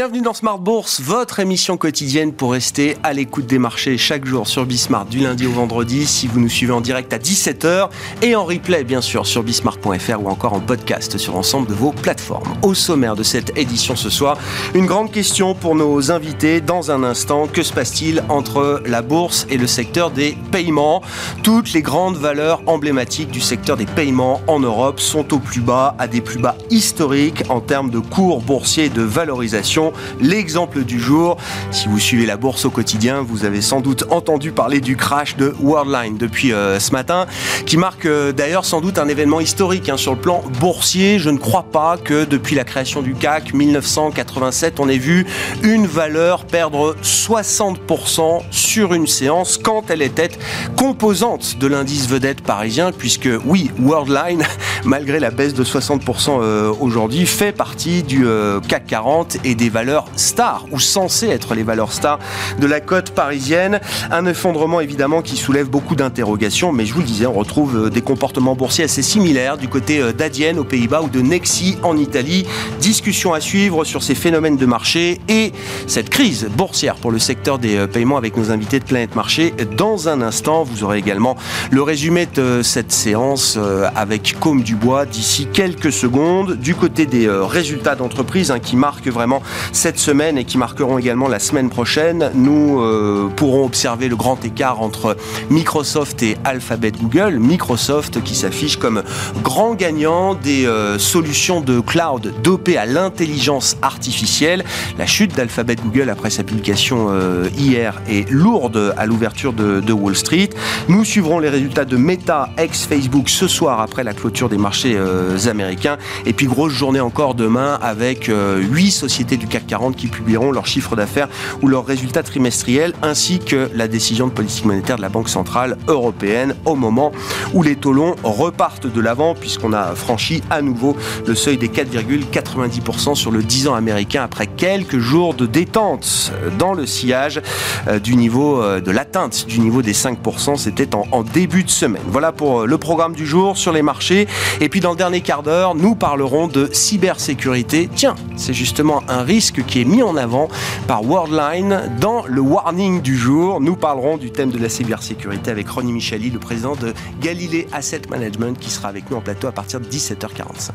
Bienvenue dans Smart Bourse, votre émission quotidienne pour rester à l'écoute des marchés chaque jour sur Bismart du lundi au vendredi si vous nous suivez en direct à 17h et en replay bien sûr sur bismart.fr ou encore en podcast sur l'ensemble de vos plateformes. Au sommaire de cette édition ce soir, une grande question pour nos invités dans un instant. Que se passe-t-il entre la bourse et le secteur des paiements? Toutes les grandes valeurs emblématiques du secteur des paiements en Europe sont au plus bas, à des plus bas historiques en termes de cours boursiers et de valorisation. L'exemple du jour, si vous suivez la bourse au quotidien, vous avez sans doute entendu parler du crash de Worldline depuis euh, ce matin, qui marque euh, d'ailleurs sans doute un événement historique hein, sur le plan boursier. Je ne crois pas que depuis la création du CAC 1987, on ait vu une valeur perdre 60% sur une séance quand elle était composante de l'indice vedette parisien, puisque oui, Worldline, malgré la baisse de 60% euh, aujourd'hui, fait partie du CAC 40 et des valeurs stars, ou censées être les valeurs stars de la côte parisienne. Un effondrement évidemment qui soulève beaucoup d'interrogations, mais je vous le disais, on retrouve euh, des comportements boursiers assez similaires du côté euh, d'Adienne aux Pays-Bas ou de Nexi en Italie. Discussion à suivre sur ces phénomènes de marché et cette crise boursière pour le secteur des euh, paiements avec nos invités de Planète Marché. Dans un instant, vous aurez également le résumé de cette séance avec Côme Dubois d'ici quelques secondes. Du côté des résultats d'entreprise hein, qui marquent vraiment cette semaine et qui marqueront également la semaine prochaine, nous euh, pourrons observer le grand écart entre Microsoft et Alphabet Google. Microsoft qui s'affiche comme grand gagnant des euh, solutions de cloud dopées à l'intelligence artificielle. La chute d'Alphabet Google après sa publication euh, hier est lourde à l'ouverture de, de, Wall Street. Nous suivrons les résultats de Meta ex-Facebook ce soir après la clôture des marchés américains. Et puis grosse journée encore demain avec huit sociétés du CAC 40 qui publieront leurs chiffres d'affaires ou leurs résultats trimestriels, ainsi que la décision de politique monétaire de la Banque Centrale Européenne au moment où les taux longs repartent de l'avant, puisqu'on a franchi à nouveau le seuil des 4,90% sur le 10 ans américain après quelques jours de détente dans le sillage euh, du niveau euh, de l'atteinte du niveau des 5%. C'était en, en début de semaine. Voilà pour euh, le programme du jour sur les marchés. Et puis dans le dernier quart d'heure, nous parlerons de cybersécurité. Tiens, c'est justement un risque qui est mis en avant par Worldline dans le warning du jour. Nous parlerons du thème de la cybersécurité avec Ronnie Micheli, le président de Galilée Asset Management, qui sera avec nous en plateau à partir de 17h45.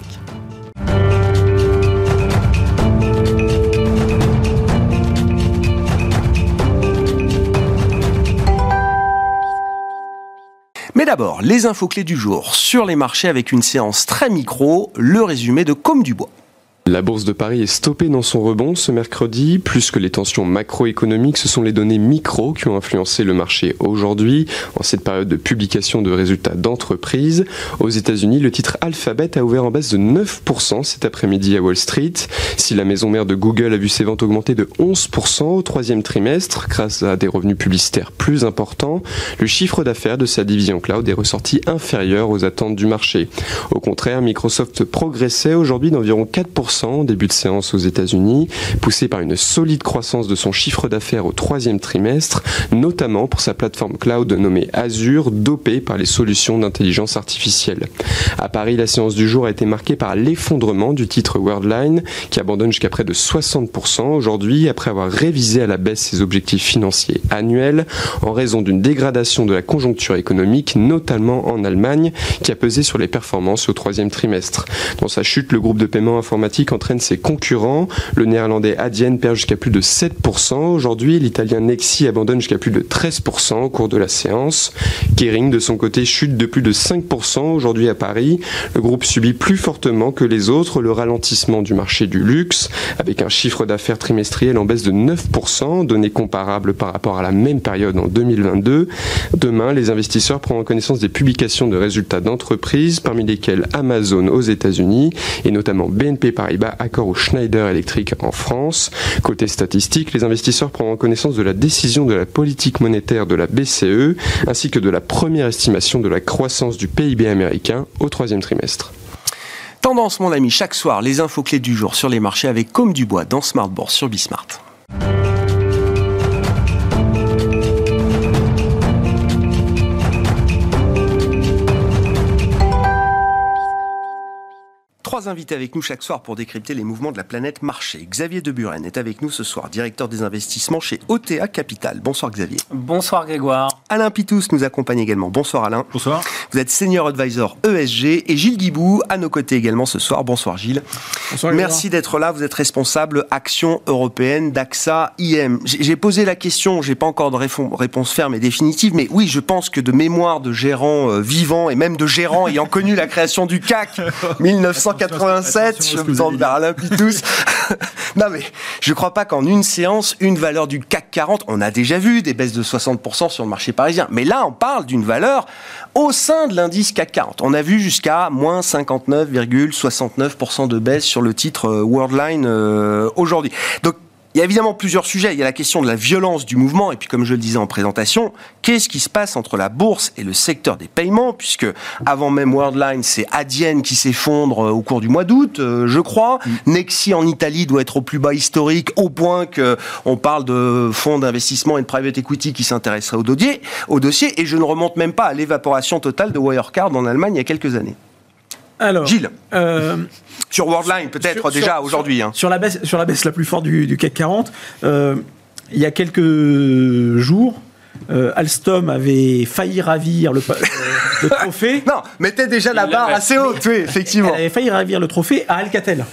Mais d'abord, les infos clés du jour sur les marchés avec une séance très micro, le résumé de Comme du Bois. La bourse de Paris est stoppée dans son rebond ce mercredi. Plus que les tensions macroéconomiques, ce sont les données micro qui ont influencé le marché aujourd'hui, en cette période de publication de résultats d'entreprise. Aux États-Unis, le titre Alphabet a ouvert en baisse de 9% cet après-midi à Wall Street. Si la maison mère de Google a vu ses ventes augmenter de 11% au troisième trimestre, grâce à des revenus publicitaires plus importants, le chiffre d'affaires de sa division cloud est ressorti inférieur aux attentes du marché. Au contraire, Microsoft progressait aujourd'hui d'environ 4% début de séance aux États-Unis, poussé par une solide croissance de son chiffre d'affaires au troisième trimestre, notamment pour sa plateforme cloud nommée Azure, dopée par les solutions d'intelligence artificielle. À Paris, la séance du jour a été marquée par l'effondrement du titre Worldline, qui abandonne jusqu'à près de 60% aujourd'hui après avoir révisé à la baisse ses objectifs financiers annuels en raison d'une dégradation de la conjoncture économique, notamment en Allemagne, qui a pesé sur les performances au troisième trimestre. Dans sa chute, le groupe de paiement informatique entraîne ses concurrents. Le néerlandais Adyen perd jusqu'à plus de 7%. Aujourd'hui, l'italien Nexi abandonne jusqu'à plus de 13% au cours de la séance. Kering, de son côté, chute de plus de 5% aujourd'hui à Paris. Le groupe subit plus fortement que les autres le ralentissement du marché du luxe, avec un chiffre d'affaires trimestriel en baisse de 9%, données comparables par rapport à la même période en 2022. Demain, les investisseurs prendront connaissance des publications de résultats d'entreprises, parmi lesquelles Amazon aux États-Unis et notamment BNP Paribas accord au Schneider Electric en France. Côté statistique, les investisseurs prendront connaissance de la décision de la politique monétaire de la BCE, ainsi que de la première estimation de la croissance du PIB américain au troisième trimestre. Tendance, mon ami, chaque soir, les infos clés du jour sur les marchés avec Comme du Bois dans Smart Bourse sur Bismart. Trois invités avec nous chaque soir pour décrypter les mouvements de la planète marché. Xavier Deburen est avec nous ce soir, directeur des investissements chez OTA Capital. Bonsoir Xavier. Bonsoir Grégoire. Alain Pitous nous accompagne également. Bonsoir Alain. Bonsoir. Vous êtes senior advisor ESG et Gilles Guibou à nos côtés également ce soir. Bonsoir Gilles. Bonsoir. Merci d'être là. Vous êtes responsable Action européenne d'AXA IM. J'ai posé la question, j'ai pas encore de réponse ferme et définitive, mais oui, je pense que de mémoire de gérants euh, vivants et même de gérants ayant connu la création du CAC 1987, je me vers Alain Pitous. non mais je crois pas qu'en une séance, une valeur du CAC 40, on a déjà vu des baisses de 60% sur le marché parisien, mais là on parle d'une valeur au sein de l'indice CAC 40. On a vu jusqu'à moins 59,69% de baisse sur le titre euh, Worldline euh, aujourd'hui. Donc il y a évidemment plusieurs sujets. Il y a la question de la violence du mouvement. Et puis, comme je le disais en présentation, qu'est-ce qui se passe entre la bourse et le secteur des paiements? Puisque, avant même Worldline, c'est Adyen qui s'effondre euh, au cours du mois d'août, euh, je crois. Mm. Nexi en Italie doit être au plus bas historique, au point qu'on parle de fonds d'investissement et de private equity qui s'intéresseraient au dossier, au dossier. Et je ne remonte même pas à l'évaporation totale de Wirecard en Allemagne il y a quelques années. Alors, Gilles, euh, sur Worldline peut-être déjà aujourd'hui. Hein. Sur, la baisse, sur la baisse la plus forte du, CAC 40, euh, il y a quelques jours, euh, Alstom avait failli ravir le, trophée. non, mettait déjà la barre assez haute, oui, effectivement. Elle avait failli ravir le trophée à Alcatel.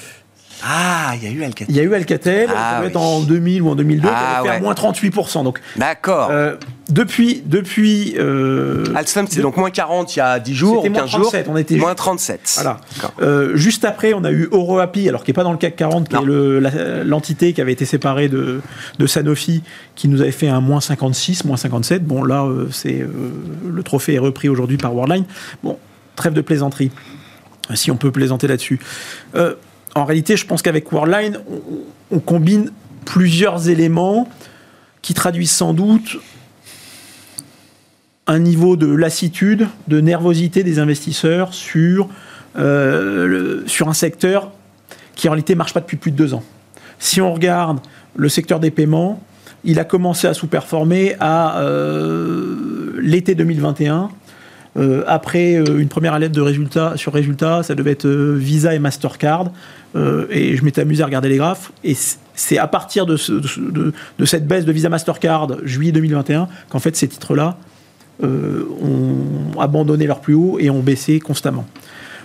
Ah, il y a eu Alcatel. Il y a eu Alcatel, ah, en 2000 ou en 2002, ah, qui avait fait moins 38%. Donc, D'accord. Euh, depuis. depuis euh, Alstom, c'est donc moins 40 il y a 10 jours, 15 jours. On était moins 37. Voilà. Euh, juste après, on a eu EuroAPI, alors qui n'est pas dans le CAC 40, qui est l'entité qui avait été séparée de, de, Sanofi, qui nous avait fait un moins 56, moins 57. Bon, là, euh, c'est le trophée est repris aujourd'hui par Worldline. Bon, trêve de plaisanterie, si on peut plaisanter là-dessus en réalité, je pense qu'avec Worldline, on, combine plusieurs éléments qui traduisent sans doute un niveau de lassitude, de nervosité des investisseurs sur, euh, sur un secteur qui en réalité ne marche pas depuis plus de deux ans. Si on regarde le secteur des paiements, il a commencé à sous-performer à euh, l'été 2021 euh, après euh, une première lettre de résultats sur résultats, ça devait être euh, Visa et Mastercard. et je m'étais amusé à regarder les graphes. Et c'est à partir de, de, cette baisse de Visa Mastercard juillet 2021 qu'en fait ces titres-là ont abandonné leur plus haut et ont baissé constamment.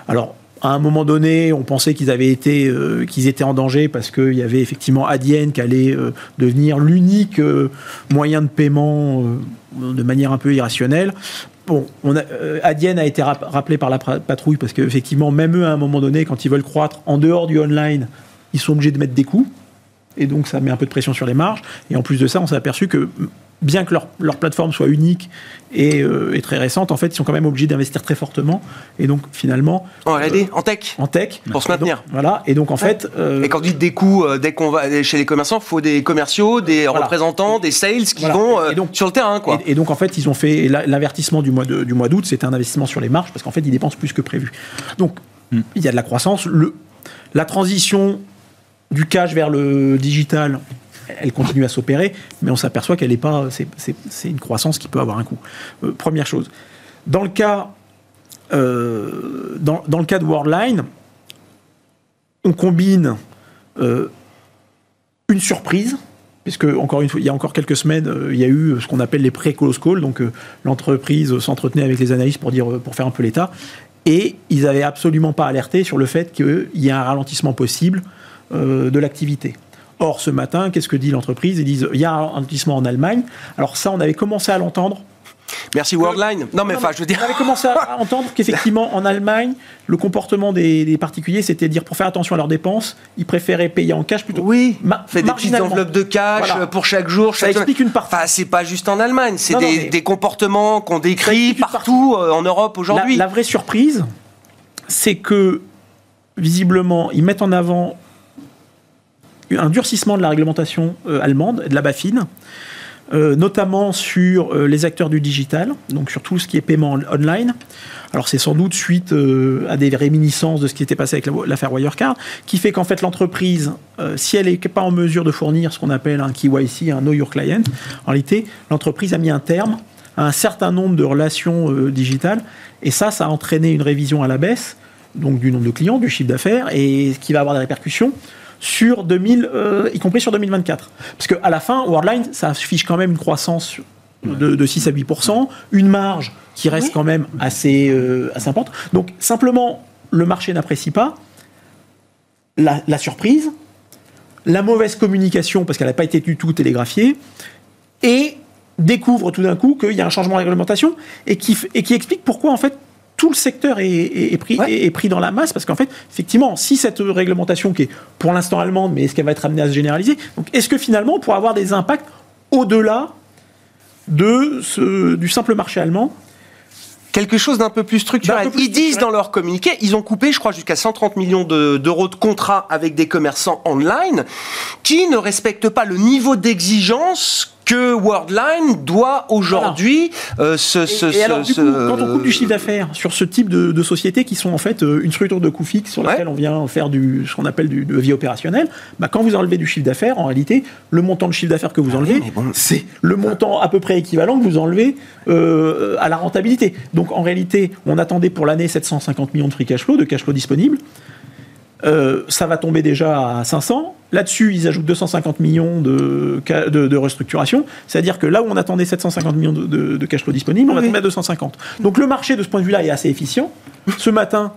Alors à un moment donné, on pensait qu'ils avaient été, qu'ils étaient en danger parce qu'il y avait effectivement Adyen qui allait devenir l'unique moyen de paiement de manière un peu irrationnelle. Bon, on a, euh, a été rappelé par la patrouille parce qu'effectivement, même eux, à un moment donné, quand ils veulent croître en dehors du online, ils sont obligés de mettre des coûts. Et donc, ça met un peu de pression sur les marges. Et en plus de ça, on s'est aperçu que bien que leur, leur, plateforme soit unique euh, et, très récente, en fait, ils sont quand même obligés d'investir très fortement. Et donc, finalement. En R&D, euh, en tech En tech. Pour se maintenir. voilà. Et donc, en fait. Euh, et quand vous dites des coûts, dès qu'on va chez les commerçants, il faut des commerciaux, des représentants, des sales qui vont sur le terrain, quoi. Et, donc, en fait, ils ont fait l'avertissement du mois d'août, c'était un investissement sur les marges parce qu'en fait, ils dépensent plus que prévu. Donc, hmm. il y a de la croissance. Le, la transition du cash vers le digital, elle continue à s'opérer, mais on s'aperçoit qu'elle n'est pas. C'est une croissance qui peut avoir un coût. Euh, première chose. Dans le cas, euh, dans, le cas de Worldline, on combine euh, une surprise, puisque encore il y a encore quelques semaines, il y a eu ce qu'on appelle les pré-close calls, donc l'entreprise s'entretenait avec les analystes pour dire, pour faire un peu l'état, et ils n'avaient absolument pas alerté sur le fait qu'il y a un ralentissement possible de l'activité. Or, ce matin, qu'est-ce que dit l'entreprise? Ils disent il y a un ralentissement en Allemagne. Alors, ça, on avait commencé à l'entendre. Merci Worldline. Non, mais enfin, je veux dire. On avait commencé à entendre qu'effectivement, en Allemagne, le comportement des, particuliers, c'était dire pour faire attention à leurs dépenses, ils préféraient payer en cash plutôt. Oui, fait des petites enveloppes de cash pour chaque jour. Ça explique une partie. Enfin, c'est pas juste en Allemagne, c'est des, comportements qu'on décrit partout euh, en Europe aujourd'hui. la vraie surprise, c'est que visiblement, ils mettent en avant un durcissement de la réglementation euh, allemande, de la BaFin, euh, notamment sur euh, les acteurs du digital, donc sur tout ce qui est paiement online. Alors c'est sans doute suite à des réminiscences de ce qui était passé avec l'affaire Wirecard, qui fait qu'en fait l'entreprise, si elle n'est pas en mesure de fournir ce qu'on appelle un KYC, un Know Your Client, en réalité l'entreprise a mis un terme à un certain nombre de relations digitales, et ça, ça a entraîné une révision à la baisse donc du nombre de clients, du chiffre d'affaires, et ce qui va avoir des répercussions sur 2000, euh, y compris sur 2024. Parce qu'à la fin, Worldline, ça affiche quand même une croissance de, 6 à 8% une marge qui reste quand même assez, euh, assez importante. Donc simplement, le marché n'apprécie pas la, surprise, la mauvaise communication parce qu'elle n'a pas été du tout télégraphiée, et découvre tout d'un coup qu'il y a un changement de réglementation et qui, et qui explique pourquoi en fait tout le secteur est, pris, est, pris dans la masse parce qu'en fait, effectivement, si cette réglementation qui est pour l'instant allemande, mais est-ce qu'elle va être amenée à se généraliser Donc, est-ce que finalement, on pourra avoir des impacts au-delà de ce, du simple marché allemand? Quelque chose d'un peu plus structurel. Ils disent dans leur communiqué, ils ont coupé, je crois, jusqu'à 130 millions d'euros de, contrats avec des commerçants online qui ne respectent pas le niveau d'exigence que Worldline doit aujourd'hui euh, se, et, alors, du coup, quand on coupe du chiffre d'affaires sur ce type de, de sociétés qui sont en fait euh, une structure de coût fixe sur laquelle on vient faire du, ce qu'on appelle du, de vie opérationnelle, bah, quand vous enlevez du chiffre d'affaires, en réalité, le montant de chiffre d'affaires que vous ah enlevez, c'est le montant à peu près équivalent que vous enlevez euh, à la rentabilité. Donc en réalité, on attendait pour l'année 750 millions de free cash flow, de cash flow disponible. Euh, ça va tomber déjà à 500. Là-dessus, ils ajoutent 250 millions de, de, restructuration. C'est-à-dire que là où on attendait 750 millions de, cash flow disponibles, on va tomber à 250. Donc le marché, de ce point de vue-là, est assez efficient. Ce matin,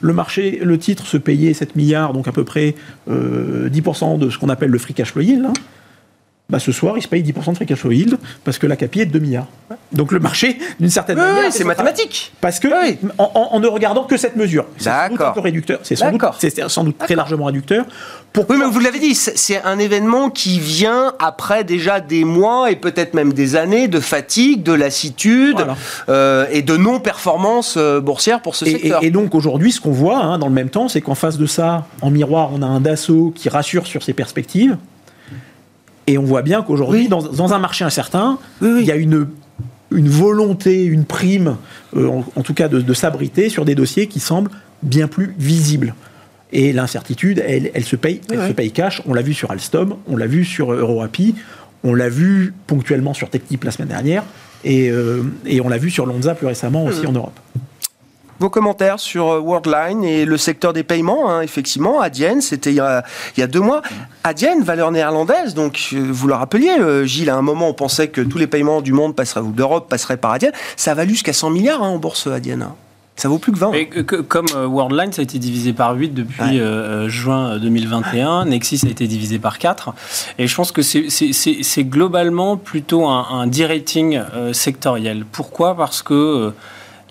le marché, le titre se payait 7 milliards, donc à peu près 10% euh, de ce qu'on appelle le free cash flow yield. Hein. Bah, ce soir, il se paye 10% de free cash flow yield parce que la CAPI est de 2 milliards. Donc le marché, d'une certaine manière. c'est mathématique. Parce que, en, ne regardant que cette mesure, c'est sans doute un peu réducteur. C'est sans, sans, doute très largement réducteur. Pourquoi oui, mais vous l'avez dit, c'est un événement qui vient après déjà des mois et peut-être même des années de fatigue, de lassitude euh, et de non-performance euh, boursière pour ce secteur. Et, donc aujourd'hui, ce qu'on voit hein, dans le même temps, c'est qu'en face de ça, en miroir, on a un Dassault qui rassure sur ses perspectives. Et on voit bien qu'aujourd'hui, dans, un marché incertain, il y a une, une volonté, une prime, euh, en, tout cas de, s'abriter sur des dossiers qui semblent bien plus visibles. Et l'incertitude, elle, elle, se paye, elle se paye cash. On l'a vu sur Alstom, on l'a vu sur EuroAPI, on l'a vu ponctuellement sur TechTip la semaine dernière, et, euh, et on l'a vu sur Lonza plus récemment aussi en Europe vos commentaires sur euh, Worldline et le secteur des paiements. Hein, effectivement, Adyen, c'était il, il, y a deux mois. Adyen, valeur néerlandaise, donc euh, vous le rappeliez, euh, Gilles, à un moment on pensait que tous les paiements du monde passeraient, ou d'Europe passeraient par Adyen. Ça a valu jusqu'à 100 milliards hein, en bourse Adyen. Hein. Ça vaut plus que 20. comme Worldline, ça a été divisé par 8 depuis juin 2021. Nexis a été divisé par 4. Et je pense que c'est globalement plutôt un, un de-rating sectoriel. Pourquoi? Parce que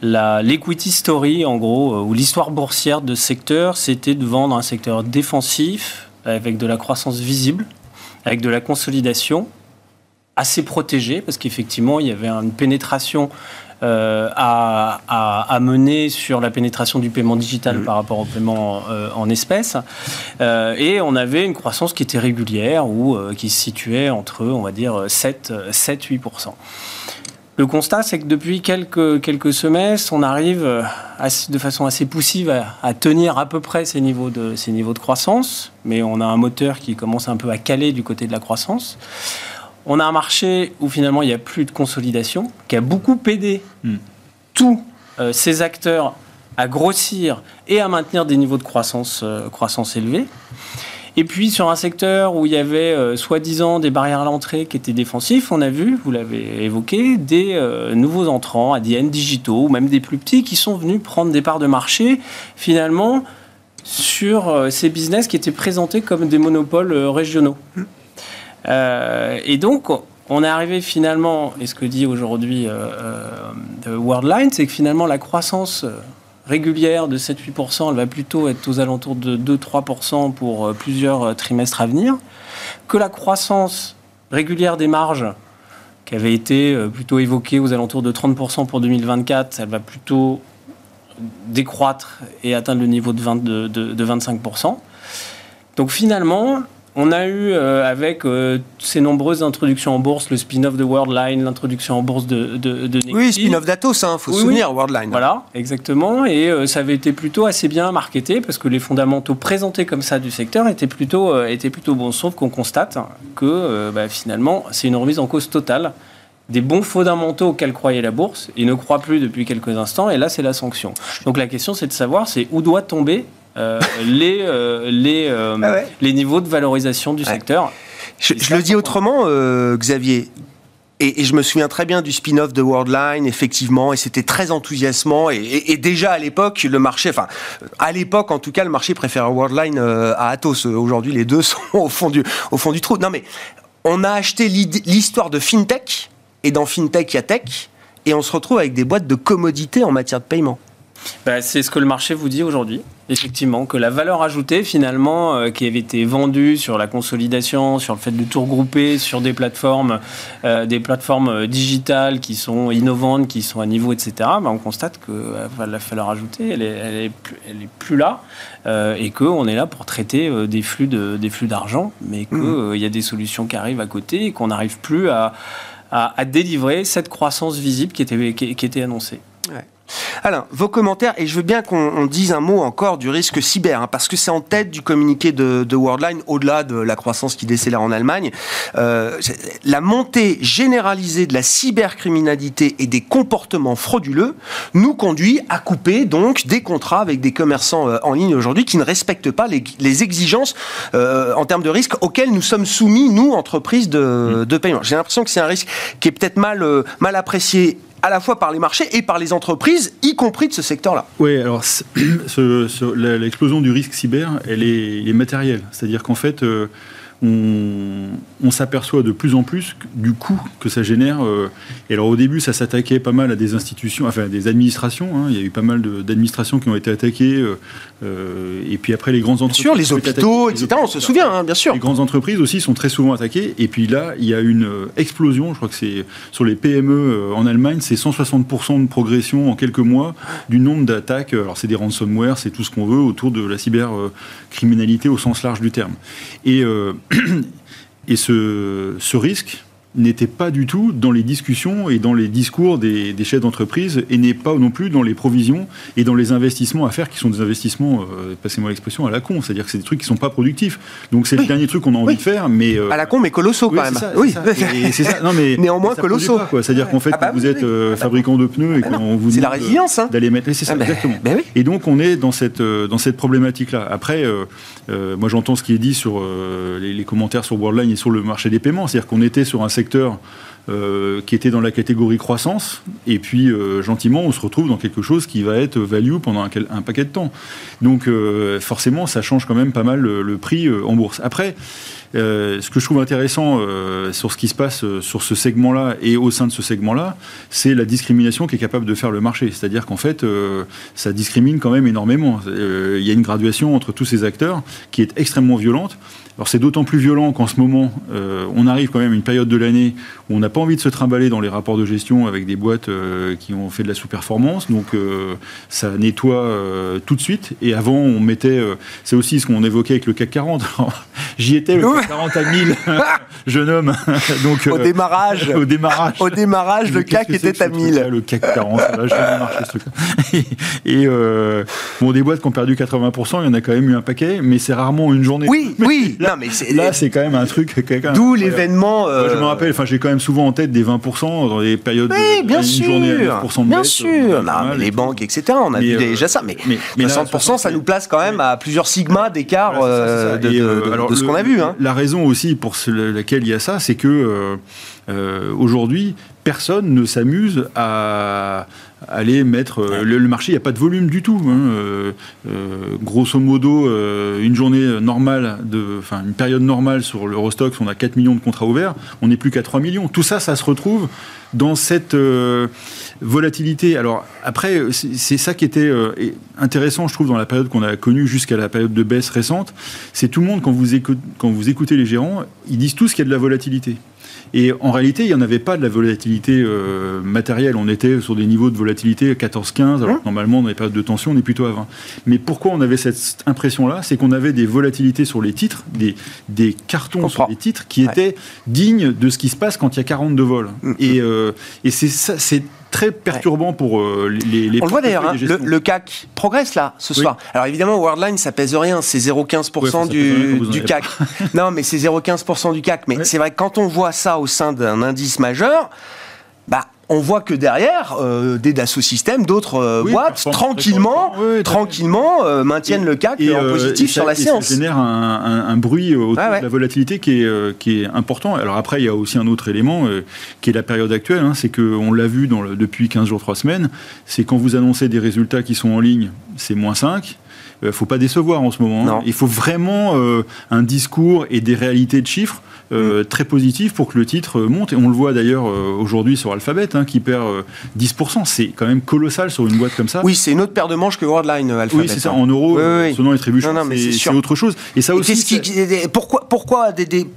l'equity story, en gros, euh, ou l'histoire boursière de ce secteur, c'était de vendre un secteur défensif avec de la croissance visible, avec de la consolidation assez protégée, parce qu'effectivement, il y avait une pénétration euh, à, mener sur la pénétration du paiement digital mmh. par rapport au paiement euh, en espèces. et on avait une croissance qui était régulière ou qui se situait entre, on va dire, 7-8%. Le constat, c'est que depuis quelques, quelques semestres, on arrive euh, de façon assez poussive à, tenir à peu près ces niveaux, de, ces niveaux de croissance, mais on a un moteur qui commence un peu à caler du côté de la croissance. On a un marché où finalement il n'y a plus de consolidation, qui a beaucoup aidé hmm. tous euh, ces acteurs à grossir et à maintenir des niveaux de croissance, euh, croissance élevés. Et puis sur un secteur où il y avait euh, soi-disant des barrières à l'entrée qui étaient défensifs, on a vu, vous l'avez évoqué, des euh, nouveaux entrants, ADN digitaux, ou même des plus petits, qui sont venus prendre des parts de marché finalement sur euh, ces business qui étaient présentés comme des monopoles régionaux. et donc, on est arrivé finalement, et ce que dit aujourd'hui Worldline, c'est que finalement la croissance régulière de 7-8%, elle va plutôt être aux alentours de 2-3% pour euh, plusieurs euh, trimestres à venir, que la croissance régulière des marges, qui avait été euh, plutôt évoquée aux alentours de 30% pour 2024, elle va plutôt décroître et atteindre le niveau de, 20, de, de 25%. Donc finalement, on a eu, euh, avec euh, ces nombreuses introductions en bourse, le spin-off de Worldline, l'introduction en bourse de, de, de Oui, spin-off d'Atos, il hein, faut se souvenir, Worldline. Voilà, exactement. Et euh, ça avait été plutôt assez bien marketé parce que les fondamentaux présentés comme ça du secteur étaient plutôt, étaient plutôt bons. Sauf qu'on constate que bah, finalement, c'est une remise en cause totale des bons fondamentaux auxquels croyait la bourse et ne croit plus depuis quelques instants, et là c'est la sanction. Donc la question c'est de savoir c'est où doit tomber euh, les, euh, les, euh, ah les niveaux de valorisation du secteur. Je, le dis autrement, Xavier. Et, je me souviens très bien du spin-off de Worldline, effectivement, et c'était très enthousiasmant. Et, déjà à l'époque, le marché, enfin, à l'époque en tout cas, le marché préfère Worldline à Atos. Aujourd'hui, les deux sont au fond du, au fond du trou. Non, mais on a acheté l'histoire de FinTech, et dans FinTech, il y a Tech, et on se retrouve avec des boîtes de commodités en matière de paiement. Bah, c'est ce que le marché vous dit aujourd'hui. Effectivement, que la valeur ajoutée, finalement, euh, qui avait été vendue sur la consolidation, sur le fait de tout regrouper sur des plateformes, euh, des plateformes euh, digitales qui sont innovantes, qui sont à niveau, etc., bah, on constate que la valeur ajoutée, elle est, plus, elle est plus, là et qu'on est là pour traiter des flux d'argent, mais qu'il mmh. y a des solutions qui arrivent à côté et qu'on n'arrive plus à, à, délivrer cette croissance visible qui était, qui, était annoncée. Alors, vos commentaires, et je veux bien qu'on dise un mot encore du risque cyber, hein, parce que c'est en tête du communiqué de, Worldline, au-delà de la croissance qui décélère en Allemagne. Euh, la montée généralisée de la cybercriminalité et des comportements frauduleux nous conduit à couper donc des contrats avec des commerçants euh, en ligne aujourd'hui qui ne respectent pas les, exigences euh, en termes de risque auxquels nous sommes soumis, nous, entreprises de, de paiement. J'ai l'impression que c'est un risque qui est peut-être mal, mal apprécié à la fois par les marchés et par les entreprises, y compris de ce secteur-là. Oui, alors l'explosion du risque cyber, elle est, matérielle. C'est-à-dire qu'en fait, euh, on, s'aperçoit de plus en plus du coût que ça génère. Euh, et alors au début, ça s'attaquait pas mal à des institutions, enfin à des administrations. Hein. Il y a eu pas mal d'administrations qui ont été attaquées. Euh, euh, et puis après, les grandes entreprises. Bien sûr, les hôpitaux, etc. on se souvient, hein, bien sûr. Les grandes entreprises aussi sont très souvent attaquées. Et puis là, il y a une explosion. Je crois que c'est sur les PME en Allemagne, c'est 160% de progression en quelques mois du nombre d'attaques. Alors c'est des ransomware, c'est tout ce qu'on veut autour de la cybercriminalité au sens large du terme. Et et ce, ce risque, n'était pas du tout dans les discussions et dans les discours des, chefs d'entreprise et n'est pas non plus dans les provisions et dans les investissements à faire qui sont des investissements, euh, passez-moi l'expression, à la con. C'est-à-dire que c'est des trucs qui sont pas productifs. Donc c'est le dernier truc qu'on a envie de faire, mais... Euh, à la con, mais colossaux quand même. oui, c'est ça. Non, mais Néanmoins colossaux. C'est-à-dire qu'en fait, ah bah vous êtes euh, fabricant de pneus et ah qu'on vous C'est la résilience. Hein. D'aller mettre... C'est ça, ah bah, exactement. Bah et donc on est dans cette, dans cette problématique-là. Après, moi j'entends ce qui est dit sur les, les commentaires sur Worldline et sur le marché des paiements. C'est-à-dire qu'on était sur un secteur euh, qui était dans la catégorie croissance, et puis euh, gentiment on se retrouve dans quelque chose qui va être value pendant un, paquet de temps. Donc euh, forcément ça change quand même pas mal le, prix en bourse. Après, ce que je trouve intéressant sur ce qui se passe sur ce segment-là et au sein de ce segment-là, c'est la discrimination qui est capable de faire le marché. C'est-à-dire qu'en fait, ça discrimine quand même énormément. Il y a une graduation entre tous ces acteurs qui est extrêmement violente. Alors c'est d'autant plus violent qu'en ce moment, euh, on arrive quand même à une période de l'année où on n'a pas envie de se trimballer dans les rapports de gestion avec des boîtes euh, qui ont fait de la sous-performance. Donc euh, ça nettoie tout de suite. Et avant, on mettait... c'est aussi ce qu'on évoquait avec le CAC 40. J'y étais, le CAC 40 à 1000, jeune homme. Donc, au démarrage, au démarrage, au démarrage, le CAC était à 1000. le CAC 40, là, jamais marché ce truc. Et, bon, des boîtes qui ont perdu 80%, il y en a quand même eu un paquet, mais c'est rarement une journée. Oui, oui. Là, mais là, c'est quand même un truc. D'où l'événement. je me rappelle, enfin, j'ai quand même souvent en tête des 20% dans les périodes. Oui, bien sûr. Journée à 9% de bien sûr. les banques, etc. On a vu déjà ça, mais, mais, 60%, ça nous place quand même à plusieurs sigmas d'écart de, ce qu'on a vu. Hein. La raison aussi pour laquelle il y a ça, c'est que aujourd'hui, personne ne s'amuse à aller mettre euh, le, marché, il n'y a pas de volume du tout. Hein. Euh, euh, grosso modo, une journée normale, de, enfin une période normale sur l'Eurostox, on a 4 millions de contrats ouverts, on n'est plus qu'à 3 millions. Tout ça, ça se retrouve dans cette volatilité. Alors après, c'est ça qui était intéressant, je trouve, dans la période qu'on a connue jusqu'à la période de baisse récente. C'est tout le monde, quand vous, quand vous écoutez les gérants, ils disent tous qu'il y a de la volatilité. Et en réalité, il n'y en avait pas de la volatilité euh, matérielle. On était sur des niveaux de volatilité 14-15, alors normalement, dans les périodes de tension, on est plutôt à 20. Mais pourquoi on avait cette impression-là? C'est qu'on avait des volatilités sur les titres, des, des cartons sur les titres qui étaient dignes de ce qui se passe quand il y a 42 vols. Mm. Et, euh, et c'est ça, c'est très perturbant pour euh, les, les, On le voit d'ailleurs, hein, le, CAC progresse là ce soir. Alors évidemment, Worldline, ça pèse rien, c'est 0,15% du, du CAC. non, mais c'est 0,15% du CAC. Mais c'est vrai que quand on voit ça au sein d'un indice majeur, bah, on voit que derrière, euh, des Dassault Systèmes, d'autres euh, boîtes, tranquillement, tranquillement euh, maintiennent le CAC en positif sur la séance. Ça génère un, bruit autour de la volatilité qui est, qui est important. Alors après, il y a aussi un autre élément qui est la période actuelle. Hein, c'est qu'on l'a vu dans depuis 15 jours, 3 semaines. C'est quand vous annoncez des résultats qui sont en ligne, c'est moins 5 ne faut pas décevoir en ce moment. Hein. Il faut vraiment un discours et des réalités de chiffres euh, très positif pour que le titre monte. Et on le voit d'ailleurs euh, aujourd'hui sur Alphabet, hein, qui perd 10%. Euh, c'est quand même colossal sur une boîte comme ça. Oui, c'est une autre paire de manches que Worldline, Alphabet. Oui, c'est ça. Hein. En euros, oui, oui. et c'est autre chose. Et ça aussi. pourquoi, pourquoi des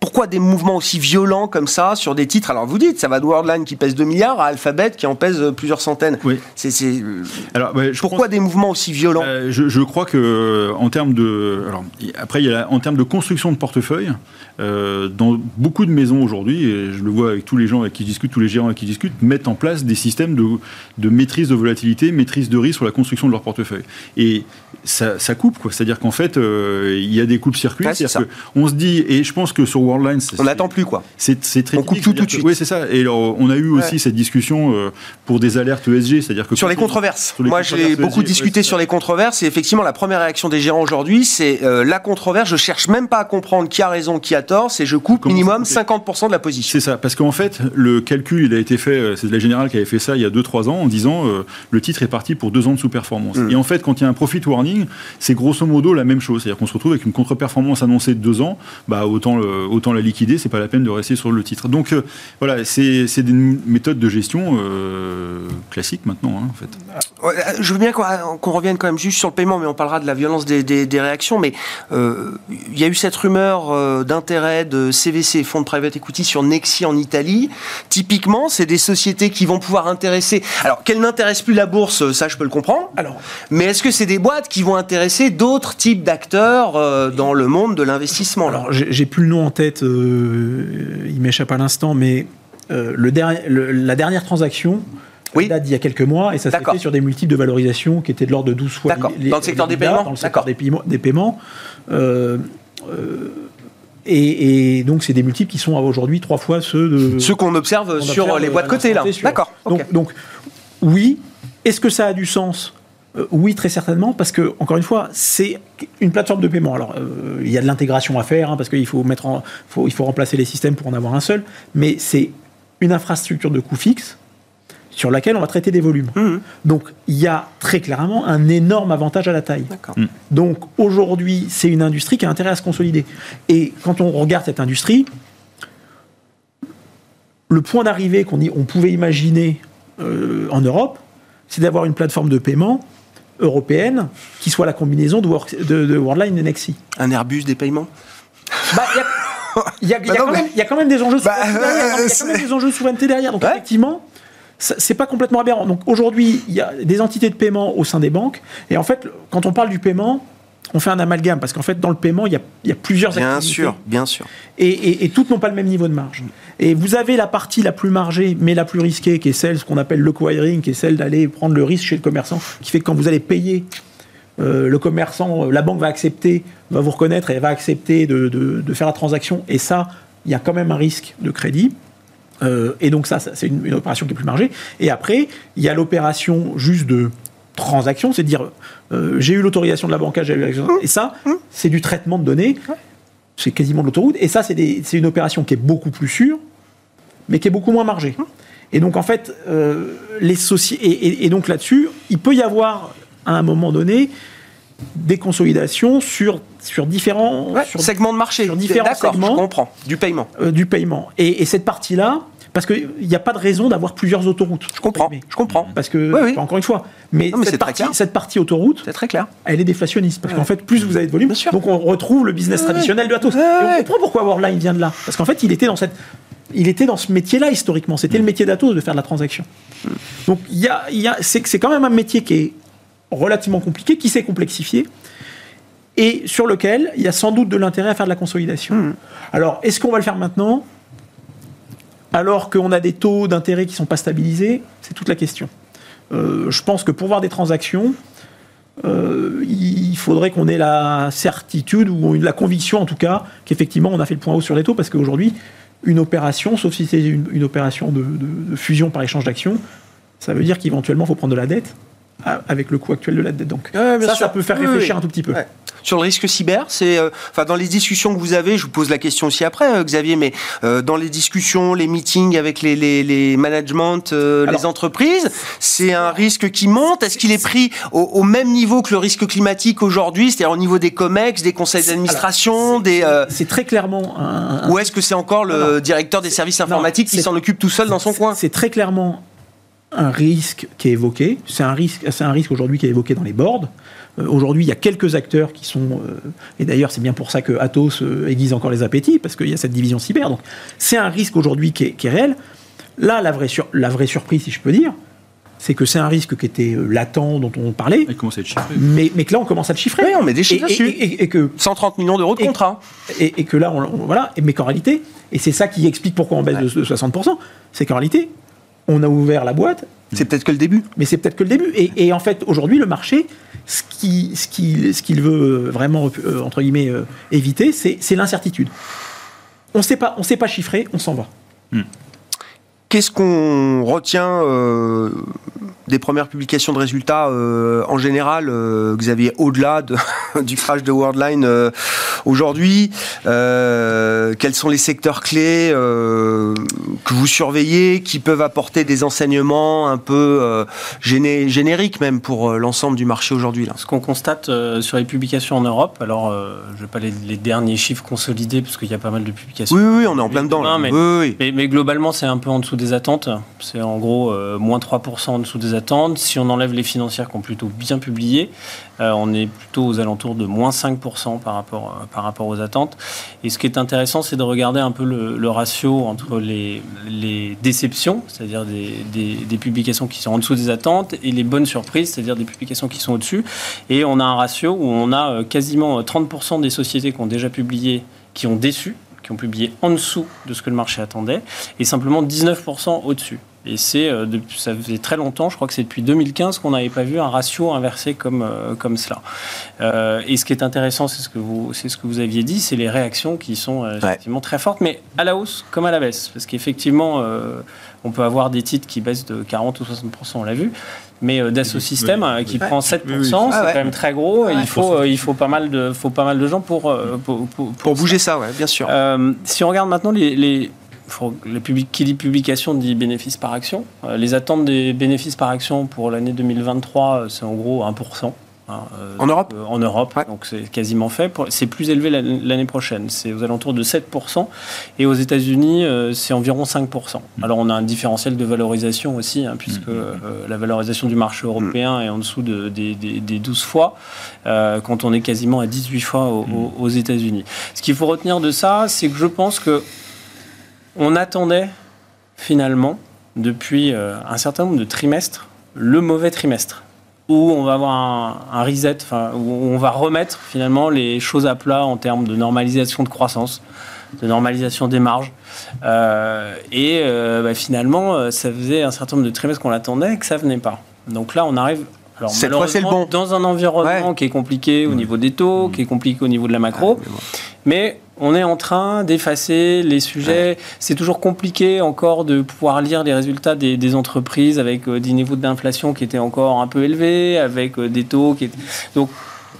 pourquoi des mouvements aussi violents comme ça sur des titres? Alors vous dites, ça va de Worldline qui pèse 2 milliards à Alphabet qui en pèse plusieurs centaines. Oui. C'est, Alors, pourquoi des mouvements aussi violents? Euh, je, crois que euh, en termes de, alors, après il y a en termes de construction de portefeuille, euh, dans beaucoup de maisons aujourd'hui, et je le vois avec tous les gens avec qui je discute, tous les gérants avec qui je discute, mettent en place des systèmes de, de maîtrise de volatilité, maîtrise de risque sur la construction de leur portefeuille. Et ça, ça coupe quoi. C'est-à-dire qu'en fait, il y a des coupes circuits. on se dit, et je pense que sur on n'attend plus quoi. C'est très. On coupe tout tout de suite. Oui, c'est ça. Et alors, on a eu aussi cette discussion euh, pour des alertes ESG, c'est-à-dire que sur les controverses. Moi, j'ai beaucoup discuté sur les controverses et effectivement, la première réaction des gérants aujourd'hui, c'est euh, la controverse. Je cherche même pas à comprendre qui a raison, qui a C'est je coupe minimum 50% de la position. C'est ça, parce qu'en fait, le calcul, il a été fait. Euh, c'est la générale qui avait fait ça il y a 2-3 ans en disant le titre est parti pour deux ans de sous-performance. Mm. Et en fait, quand il y a un profit warning, c'est grosso modo la même chose. C'est-à-dire qu'on se retrouve avec une contre-performance annoncée de deux ans, bah autant le, autant la liquider, c'est pas la peine de rester sur le titre. Donc euh, voilà, c'est des méthodes de gestion euh, classiques maintenant, hein, en fait. Euh, je veux bien qu'on revienne quand même juste sur le paiement, mais on parlera de la violence des, réactions. Mais il y a eu cette rumeur d'intérêt de CVC, fonds de private equity, sur Nexi en Italie. Typiquement, c'est des sociétés qui vont pouvoir intéresser. Alors, qu'elles n'intéressent plus la bourse, ça je peux le comprendre. Alors, mais est-ce que c'est des boîtes qui vont intéresser d'autres types d'acteurs dans le monde de l'investissement Alors, j'ai plus le nom en tête. Euh, il m'échappe à l'instant, mais euh, le la dernière transaction date d'il y a quelques mois et ça s'est fait sur des multiples de valorisation qui étaient de l'ordre de 12 fois. Dans le secteur des paiements Dans le secteur des paiements. Des paiements euh, et, donc, c'est des multiples qui sont aujourd'hui trois fois ceux de. Ceux qu'on observe, sur les boîtes cotées, là. D'accord. Donc, donc, oui. Est-ce que ça a du sens? Euh, oui, très certainement, parce que, encore une fois, c'est une plateforme de paiement. Alors, euh, il y a de l'intégration à faire, hein, parce qu'il faut, mettre en, faut, il faut remplacer les systèmes pour en avoir un seul, mais c'est une infrastructure de coût fixe sur laquelle on va traiter des volumes. Mmh. Donc, il y a très clairement un énorme avantage à la taille. Mmh. Donc, aujourd'hui, c'est une industrie qui a intérêt à se consolider. Et quand on regarde cette industrie, le point d'arrivée qu'on on pouvait imaginer euh, en Europe, c'est d'avoir une plateforme de paiement européenne qui soit la combinaison de, de, Worldline et Nexi. Un Airbus des paiements? Il y, a quand même des enjeux de bah, souveraineté derrière. Donc effectivement, c'est pas complètement aberrant. Donc aujourd'hui, il y a des entités de paiement au sein des banques. Et en fait, quand on parle du paiement, on fait un amalgame parce qu'en fait, dans le paiement, il y a, il y a plusieurs bien sûr, bien sûr. Et, toutes n'ont pas le même niveau de marge. Et vous avez la partie la plus margée, mais la plus risquée, qui est celle, ce qu'on appelle le acquiring, qui est celle d'aller prendre le risque chez le commerçant, qui fait que quand vous allez payer, euh, le commerçant, la banque va accepter, va vous reconnaître et va accepter de, faire la transaction. Et ça, il y a quand même un risque de crédit. Euh, et donc ça, c'est une, une, opération qui est plus margée. Et après, il y a l'opération juste de transaction, c'est dire euh, j'ai eu l'autorisation de la banque, j'ai eu et ça, c'est du traitement de données, c'est quasiment de l'autoroute, et ça, c'est une opération qui est beaucoup plus sûre, mais qui est beaucoup moins margée. Et donc, en fait, euh, les sociétés. Et, donc là-dessus, il peut y avoir, à un moment donné, des consolidations sur, sur différents segments de marché. Sur différents segments. Je comprends. Du paiement. Euh, du paiement. et cette partie-là, parce qu'il n'y a pas de raison d'avoir plusieurs autoroutes. Je comprends. Je comprends. Parce que, encore une fois, mais, cette, partie, cette, partie, autoroute, c'est très clair. Elle est déflationniste. Parce qu'en fait, plus vous avez de volume, donc on retrouve le business traditionnel de Atos. Et on comprend pourquoi Worldline vient de là. Parce qu'en fait, il était dans cette. Il était dans ce métier-là historiquement. C'était le métier d'Atos de faire de la transaction. Donc il y a, y a c'est quand même un métier qui est relativement compliqué, qui s'est complexifié et sur lequel il y a sans doute de l'intérêt à faire de la consolidation. Hmm. Alors, est-ce qu'on va le faire maintenant? Alors qu'on a des taux d'intérêt qui ne sont pas stabilisés C'est toute la question. Euh, je pense que pour voir des transactions, euh, il faudrait qu'on ait la certitude ou la conviction en tout cas qu'effectivement on a fait le point haut sur les taux parce qu'aujourd'hui une opération, sauf si c'est une, opération de, fusion par échange d'actions, ça veut dire qu'éventuellement, il faut prendre de la dette avec le coût actuel de la dette. Donc ça, ça peut faire réfléchir un tout petit peu sur le risque cyber C'est, euh, enfin, dans les discussions que vous avez, je vous pose la question aussi après, euh, Xavier, mais euh, dans les discussions, les meetings avec les, les, les managements, les entreprises, c'est un risque qui monte. Est-ce qu'il est pris au, même niveau que le risque climatique aujourd'hui, c'est-à-dire au niveau des COMEX, des conseils d'administration, des. C'est très clairement. Un, Ou est-ce que c'est encore le directeur des services informatiques qui s'en occupe tout seul dans son coin? C'est très clairement un risque qui est évoqué. C'est un risque, c'est un risque aujourd'hui qui est évoqué dans les boards. Euh, aujourd'hui, il y a quelques acteurs qui sont, euh, et d'ailleurs c'est bien pour ça que Atos euh, aiguise encore les appétits, parce qu'il y a cette division cyber. Donc c'est un risque aujourd'hui qui, est, réel. Là, la vraie, la vraie surprise, si je peux dire, c'est que c'est un risque qui était latent, dont on parlait. À être chiffré. Mais, mais que là, on commence à le chiffrer. Oui, on met des chiffres dessus. Et, que, 130 millions d'euros de contrat. Et, que là, on, voilà. Mais qu'en réalité, et c'est ça qui explique pourquoi on baisse de 60%, c'est qu'en réalité, on a ouvert la boîte. C'est peut-être que le début. Mais c'est peut-être que le début. Et, en fait, aujourd'hui, le marché, ce qu'il ce qui, ce qu'il veut vraiment, euh, entre guillemets, euh, éviter, c'est l'incertitude. On ne sait pas chiffrer, on s'en va. Hmm. Qu'est-ce qu'on retient euh, des premières publications de résultats euh, en général, euh, Xavier, au-delà du crash de Worldline euh, aujourd'hui Quels sont les secteurs clés que vous surveillez, qui peuvent apporter des enseignements un peu génériques même pour l'ensemble du marché aujourd'hui Ce qu'on constate sur les publications en Europe, alors je ne vais pas les, les, derniers chiffres consolidés parce qu'il y a pas mal de publications. Oui, oui, on est en plein dedans. mais, oui, mais, mais, globalement, c'est un peu en dessous des attentes. C'est en gros moins 3% en dessous des attentes. Si on enlève les financières qui ont plutôt bien publié, euh, on est plutôt aux alentours de moins 5% par rapport, euh, par rapport aux attentes. Et ce qui est intéressant, c'est de regarder un peu le, ratio entre les, déceptions, c'est-à-dire des, publications qui sont en dessous des attentes, et les bonnes surprises, c'est-à-dire des publications qui sont au-dessus. Et on a un ratio où on a euh, quasiment 30% des sociétés qui ont déjà publié qui ont déçu, qui ont publié en dessous de ce que le marché attendait, et simplement 19% au-dessus. Et c'est, euh, ça faisait très longtemps, je crois que c'est depuis 2015 qu'on n'avait pas vu un ratio inversé comme, euh, comme cela. Euh, et ce qui est intéressant, c'est ce que vous, c'est ce que vous aviez dit, c'est les réactions qui sont effectivement très fortes, mais à la hausse comme à la baisse. Parce qu'effectivement, on peut avoir des titres qui baissent de 40 ou 60%, on l'a vu. Mais euh, Dassault Systèmes qui prend 7%, c'est quand même très gros. il, faut, il faut, pas mal de, faut pas mal de gens pour, pour, pour, bouger ça, ouais, bien sûr. si on regarde maintenant les les qui dit publication dit bénéfices par action. Euh, les attentes des bénéfices par action pour l'année 2023, euh, c'est en gros 1%. Hein, euh, en Europe En Europe, donc c'est quasiment fait. C'est plus élevé l'année prochaine, c'est aux alentours de 7%. Et aux États-Unis, c'est environ 5%. Mm. Alors on a un différentiel de valorisation aussi, hein, puisque mm. la valorisation du marché européen est en dessous de, des, 12 fois, quand on est quasiment à 18 fois mm. aux États-Unis. Ce qu'il faut retenir de ça, c'est que je pense que on attendait finalement, depuis euh, un certain nombre de trimestres, le mauvais trimestre, où on va avoir un, reset, où on va remettre finalement les choses à plat en termes de normalisation de croissance, de normalisation des marges. Euh, et euh, bah, finalement, ça faisait un certain nombre de trimestres qu'on l'attendait et que ça venait pas. Donc là, on arrive alors, Cette fois, c'est le bon. Dans un environnement qui est compliqué au niveau des taux, qui est compliqué au niveau de la macro. mais, on est en train d'effacer les sujets. C'est toujours compliqué encore de pouvoir lire les résultats des, entreprises avec euh, des niveaux d'inflation qui étaient encore un peu élevés, avec euh, des taux qui étaient... Donc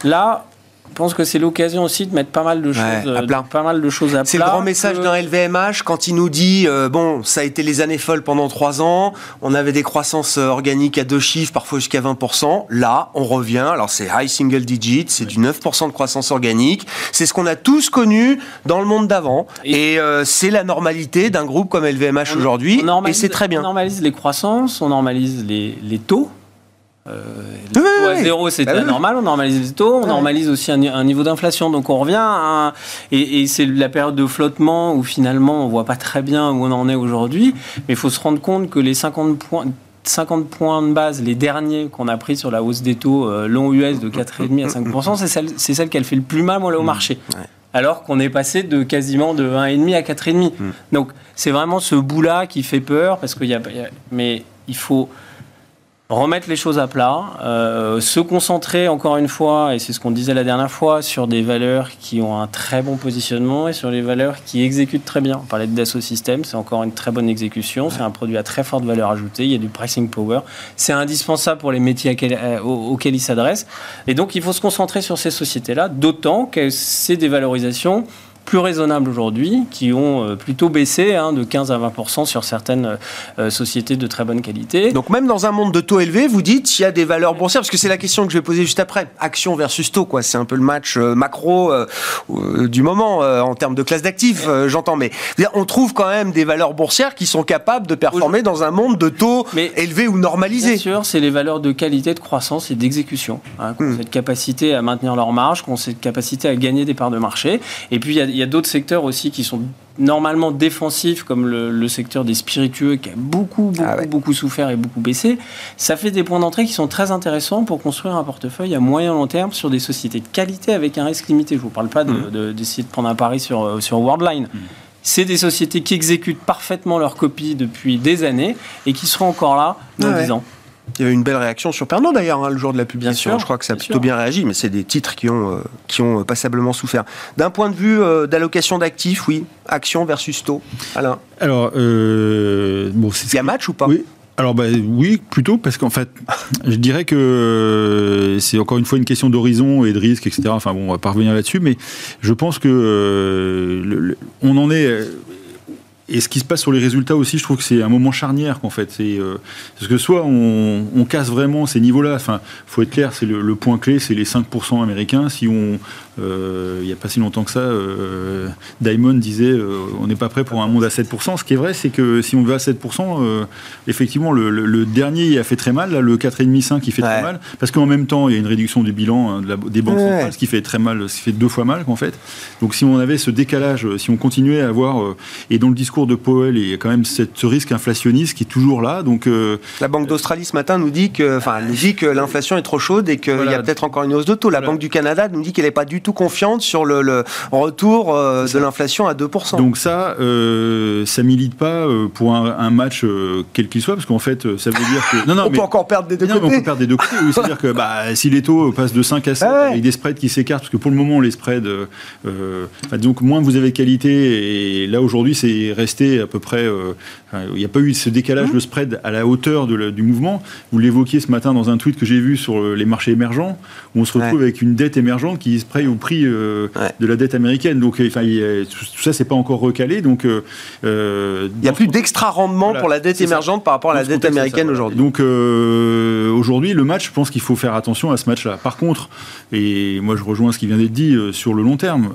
là, pense que c'est l'occasion aussi de mettre pas mal de choses, à plat. pas mal de choses à C'est le grand message d'un LVMH quand il nous dit euh, bon, ça a été les années folles pendant trois ans, on avait des croissances euh, organiques à deux chiffres, parfois jusqu'à 20%. Là, on revient. Alors c'est high single digit, c'est du 9% de croissance organique. C'est ce qu'on a tous connu dans le monde d'avant, et, euh, c'est la normalité d'un groupe comme LVMH aujourd'hui, et c'est très bien. On normalise les croissances, on normalise les, les taux. Euh, à zéro, c'était bah normal. On normalise les taux, on normalise aussi un, niveau d'inflation. Donc on revient à, et, c'est la période de flottement où finalement on voit pas très bien où on en est aujourd'hui. Mais il faut se rendre compte que les 50 points 50 points de base, les derniers qu'on a pris sur la hausse des taux euh, long US de 4,5 à 5%, c'est celle, c'est celle qui a fait le plus mal au mmh. marché. Alors qu'on est passé de quasiment de 1,5 à 4,5. Mmh. Donc c'est vraiment ce bout-là qui fait peur parce qu'il y a, mais il faut remettre les choses à plat, euh, se concentrer encore une fois, et c'est ce qu'on disait la dernière fois, sur des valeurs qui ont un très bon positionnement et sur les valeurs qui exécutent très bien. On parlait de Dassault Systèmes, c'est encore une très bonne exécution, c'est un produit à très forte valeur ajoutée, il y a du pricing power, c'est indispensable pour les métiers euh, auxquels il s'adresse. Et donc il faut se concentrer sur ces sociétés-là, d'autant que c'est des valorisations plus raisonnables aujourd'hui, qui ont euh, plutôt baissé hein, de 15 à 20 sur certaines euh, sociétés de très bonne qualité. Donc même dans un monde de taux élevés, vous dites qu'il y a des valeurs boursières, parce que c'est la question que je vais poser juste après. Action versus taux, quoi. C'est un peu le match euh, macro du moment en termes de classe d'actifs, j'entends. Mais on trouve quand même des valeurs boursières qui sont capables de performer dans un monde de taux élevés ou normalisés. Bien sûr, c'est les valeurs de qualité, de croissance et d'exécution. Hein, hmm. cette capacité à maintenir leur marge, cette capacité à gagner des parts de marché. Et puis il y a il y a d'autres secteurs aussi qui sont normalement défensifs, comme le, secteur des spiritueux, qui a beaucoup, beaucoup, ah beaucoup souffert et beaucoup baissé. Ça fait des points d'entrée qui sont très intéressants pour construire un portefeuille à moyen long terme sur des sociétés de qualité avec un risque limité. Je ne vous parle pas mmh. d'essayer de, prendre un pari sur, euh, sur Worldline. Mmh. C'est des sociétés qui exécutent parfaitement leur copie depuis des années et qui seront encore là dans ah 10 ans. Il y a eu une belle réaction sur Pernod d'ailleurs hein, le jour de la publication. Je crois que ça a plutôt bien réagi, mais c'est des titres qui ont, euh, qui ont euh, passablement souffert. D'un point de vue euh, d'allocation d'actifs, oui, action versus taux. Alain Alors, bon, il y a match ou pas? Oui. Alors bah, oui, plutôt parce qu'en fait, je dirais que c'est encore une fois une question d'horizon et de risque, etc. Enfin bon, on va pas revenir là-dessus, mais je pense que on en est et ce qui se passe sur les résultats aussi, je trouve que c'est un moment charnière qu'en fait. C'est euh, parce que soit on, on, casse vraiment ces niveaux-là. Enfin, faut être clair, c'est le, le, point clé, c'est les 5% américains. Si on, euh, il n'y a pas si longtemps que ça, euh, Diamond disait euh, on n'est pas prêt pour un monde à 7%. Ce qui est vrai, c'est que si on va à 7%, euh, effectivement, le, le, dernier il a fait très mal, là, le 4,5-5 il fait très mal, parce qu'en même temps, il y a une réduction du bilan hein, de la, des banques centrales, ce qui fait très mal, ce qui fait deux fois mal en fait. Donc si on avait ce décalage, si on continuait à avoir, et dans le discours de Powell, il y a quand même cette, ce risque inflationniste qui est toujours là. Donc, euh, la Banque d'Australie ce matin nous dit que, enfin, nous dit que l'inflation est trop chaude et qu'il y a peut-être encore une hausse de taux. La Banque du Canada nous dit qu'elle n'est pas du tout confiante sur le, retour euh, de l'inflation à 2%. Donc ça, euh, ça milite pas euh, pour un, match quel qu'il soit, parce qu'en fait, ça veut dire que... Non, non, on peut encore perdre des deux côtés. on peut perdre des deux côtés. C'est-à-dire que bah, si les taux passent de 5 à 7, ah avec des spreads qui s'écartent, parce que pour le moment, les spreads... donc moins vous avez qualité, et là, aujourd'hui, c'est resté à peu près. Euh, il n'y a pas eu ce décalage de spread à la hauteur du mouvement. Vous l'évoquiez ce matin dans un tweet que j'ai vu sur euh, les marchés émergents, où on se retrouve avec une dette émergente qui se au prix euh, de la dette américaine. Donc, enfin, tout ça, c'est pas encore recalé. Donc, il n'y a plus d'extra rendement pour la dette émergente par rapport à la dette américaine aujourd'hui. Donc, aujourd'hui, le match, je pense qu'il faut faire attention à ce match-là. Par contre, et moi, je rejoins ce qui vient d'être dit sur le long terme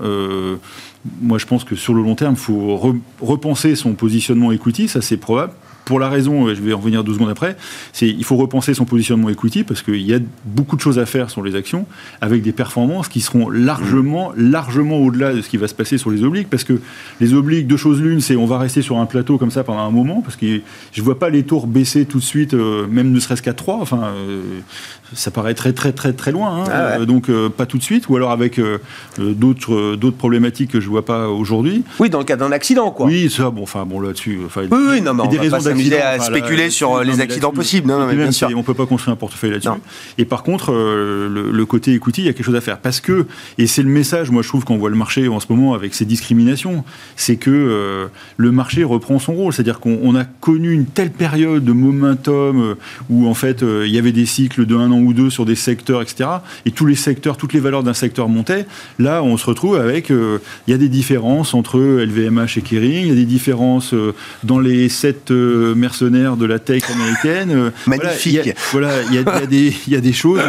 moi, je pense que sur le long terme, il faut repenser son positionnement equity, ça c'est probable pour la raison, je vais en revenir deux secondes après, c'est il faut repenser son positionnement equity parce qu'il y a beaucoup de choses à faire sur les actions avec des performances qui seront largement, largement au-delà de ce qui va se passer sur les obliques parce que les obliques, deux choses l'une, c'est on va rester sur un plateau comme ça pendant un moment parce que je vois pas les tours baisser tout de suite, euh, même ne serait-ce qu'à 3, enfin, euh, ça paraît très très très très loin, hein. ah euh, donc pas tout de suite, ou alors avec d'autres d'autres problématiques que je vois pas aujourd'hui. Oui, dans le cas d'un accident, quoi. Oui, ça, bon, enfin bon là-dessus, oui, oui, non, mais des raisons à spéculer sur euh, les accidents possibles. Non, mais bien sûr. On peut pas construire un portefeuille là-dessus. Et par contre, euh, le, côté equity, il y a quelque chose à faire. Parce que, et c'est le message, moi je trouve qu'on voit le marché en ce moment avec ces discriminations, c'est que euh, le marché reprend son rôle. C'est-à-dire qu'on a connu une telle période de momentum où en fait il y avait des cycles de un an ou deux sur des secteurs, etc. Et tous les secteurs, toutes les valeurs d'un secteur montaient. Là, on se retrouve avec, il y a des différences entre LVMH et Kering, il y a des différences dans les sept mercenaires de la tech américaine. Euh, Magnifique. Voilà, il y, y, a des choses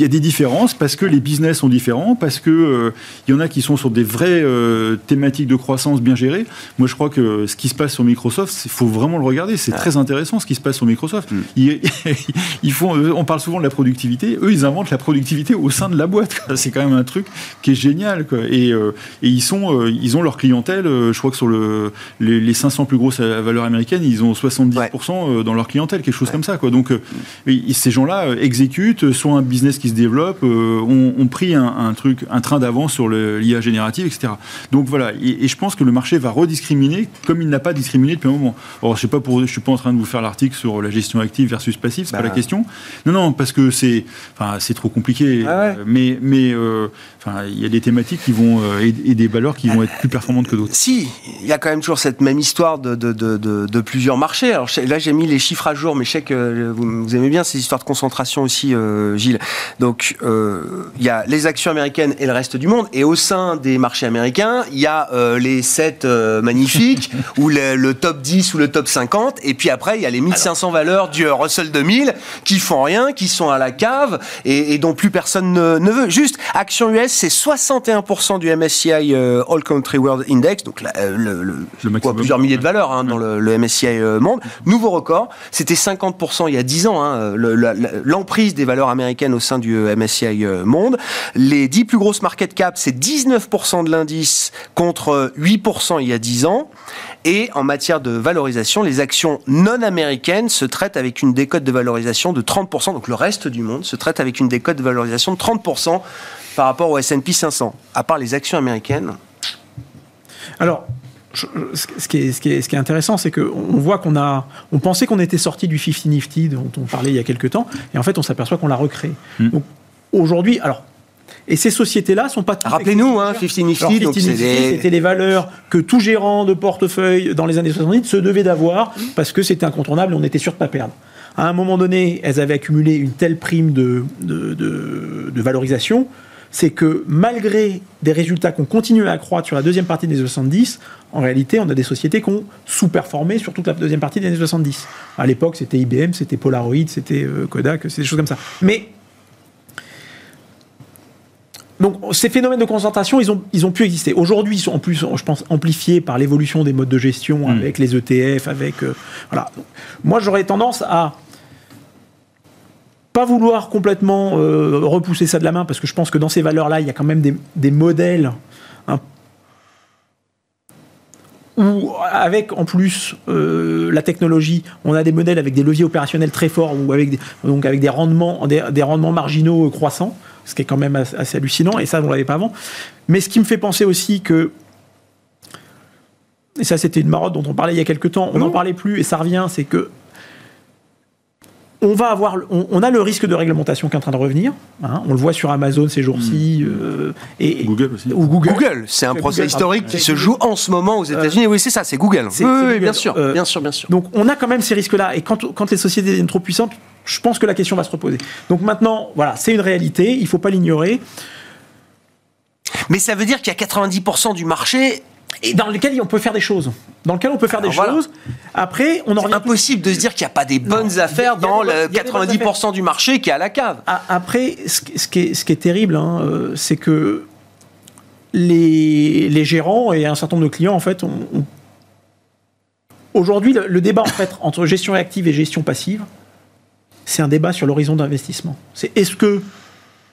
euh, il y a des différences parce que les business sont différents, parce que euh, il y en a qui sont sur des vraies euh, thématiques de croissance bien gérées. Moi, je crois que ce qui se passe sur Microsoft, il faut vraiment le regarder. C'est très intéressant ce qui se passe sur Microsoft. Mm. Ils, font, euh, on parle souvent de la productivité. Eux, ils inventent la productivité au sein de la boîte. C'est quand même un truc qui est génial. Quoi. Et, et, ils sont, ils ont leur clientèle. je crois que sur le, les, 500 plus grosses valeurs américaines, ils ont 70% dans leur clientèle, quelque chose comme ça. Quoi. Donc, ces gens-là exécutent soit un business qui qui se développent ont, pris un, truc, un train d'avance sur l'IA générative, etc. Donc voilà, et, je pense que le marché va rediscriminer comme il n'a pas discriminé depuis un moment. Alors je sais pas pour, je suis pas en train de vous faire l'article sur la gestion active versus passive, c'est pas la bah. question. Non, non, parce que c'est, enfin, c'est trop compliqué. Ah mais, mais, enfin, il y a des thématiques qui vont et, des valeurs qui vont être plus performantes que d'autres. Si, il y a quand même toujours cette même histoire de, de, de, de plusieurs marchés. Alors là, j'ai mis les chiffres à jour, mais je sais que vous, aimez bien ces histoires de concentration aussi, euh, Gilles. Donc, euh, il y a les actions américaines et le reste du monde. Et au sein des marchés américains, il y a euh, les 7 magnifiques, ou le, top 10 ou le top 50. Et puis après, il y a les 1500 valeurs du Russell 2000 qui font rien, qui sont à la cave et, dont plus personne ne, veut. Juste, Action US, c'est 61% du MSCI All Country World Index, donc le, le, plusieurs milliers de valeurs hein, dans le, MSCI Monde. Nouveau record, c'était 50% il y a 10 ans, hein, l'emprise des valeurs américaines au sein du euh, MSCI euh, Monde. Les 10 plus grosses market cap, c'est 19% de l'indice contre 8% il y a 10 ans. Et en matière de valorisation, les actions non américaines se traitent avec une décote de valorisation de 30%. Donc le reste du monde se traite avec une décote de valorisation de 30% par rapport au S&P 500. À part les actions américaines. Alors, ce, qui est, ce, qui est, ce qui est intéressant, c'est qu'on voit qu'on a, on pensait qu'on était sorti du 50 Nifty dont on parlait il y a quelques temps, et en fait, on s'aperçoit qu'on l'a recréé. Hmm. Donc aujourd'hui, alors. Et ces sociétés-là sont pas. Rappelez-nous, hein, 50 Nifty, c'était les valeurs que tout gérant de portefeuille dans les années 70 se devait d'avoir parce que c'était incontournable et on était sûr de pas perdre. À un moment donné, elles avaient accumulé une telle prime de, de, de, de valorisation c'est que malgré des résultats qu'on continue à accroître sur la deuxième partie des années 70, en réalité, on a des sociétés qui ont sous-performé sur toute la deuxième partie des années 70. À l'époque, c'était IBM, c'était Polaroid, c'était euh, Kodak, c'est des choses comme ça. Mais donc ces phénomènes de concentration, ils ont, ils ont pu exister. Aujourd'hui, ils sont en plus, je pense, amplifiés par l'évolution des modes de gestion hmm. avec les ETF, avec euh, voilà. moi, j'aurais tendance à pas vouloir complètement euh, repousser ça de la main, parce que je pense que dans ces valeurs-là, il y a quand même des, modèles hein, où, avec en plus euh, la technologie, on a des modèles avec des leviers opérationnels très forts, ou avec des, donc avec des rendements, des, rendements marginaux croissants, ce qui est quand même assez, hallucinant, et ça, on ne l'avait pas avant. Mais ce qui me fait penser aussi que et ça c'était une marotte dont on parlait il y a quelques temps, on n'en parlait plus et ça revient, c'est que on va avoir, on, a le risque de réglementation qui est en train de revenir. Hein. on le voit sur Amazon ces jours-ci. Hmm. Euh, et, Google aussi. Ou Google. c'est un procès historique qui se joue en ce moment aux États-Unis. oui, c'est ça, c'est Google. Oui, bien sûr, euh, bien sûr, bien sûr. Donc, on a quand même ces risques-là. Et quand, quand les sociétés deviennent trop puissantes, je pense que la question va se reposer. Donc maintenant, voilà, c'est une réalité. Il ne faut pas l'ignorer. Mais ça veut dire qu'il y a 90% du marché et dans lequel on peut faire des choses. Dans lequel on peut faire des choses. Après, on en C'est impossible de se dire qu'il n'y a pas des bonnes affaires dans le 90% du marché qui est à la cave. Après, ce, qui, est, ce qui est terrible, hein, euh, c'est que les, les, gérants et un certain nombre de clients, en fait, Aujourd'hui, le, débat en fait, entre gestion active et gestion passive, c'est un débat sur l'horizon d'investissement. C'est est-ce que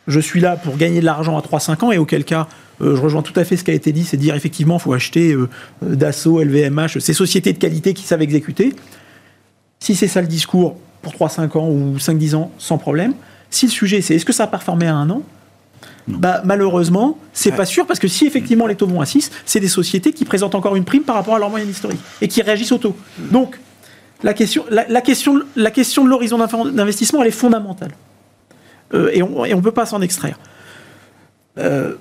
je suis là pour gagner de l'argent à 3-5 ans et auquel cas je rejoins tout à fait ce qui a été dit, c'est de dire effectivement, il faut acheter euh, euh, Dassault, LVMH, ces sociétés de qualité qui savent exécuter. Si c'est ça le discours pour 3-5 ans ou 5-10 ans, sans problème. Si le sujet c'est est-ce que ça a performé à un an? Bah, malheureusement, c'est pas sûr parce que si effectivement les taux vont à 6, c'est des sociétés qui présentent encore une prime par rapport à leur moyenne historique et qui réagissent au taux. Donc, la question, la, question, la question de l'horizon d'investissement, elle est fondamentale. et on ne peut pas s'en extraire. Euh,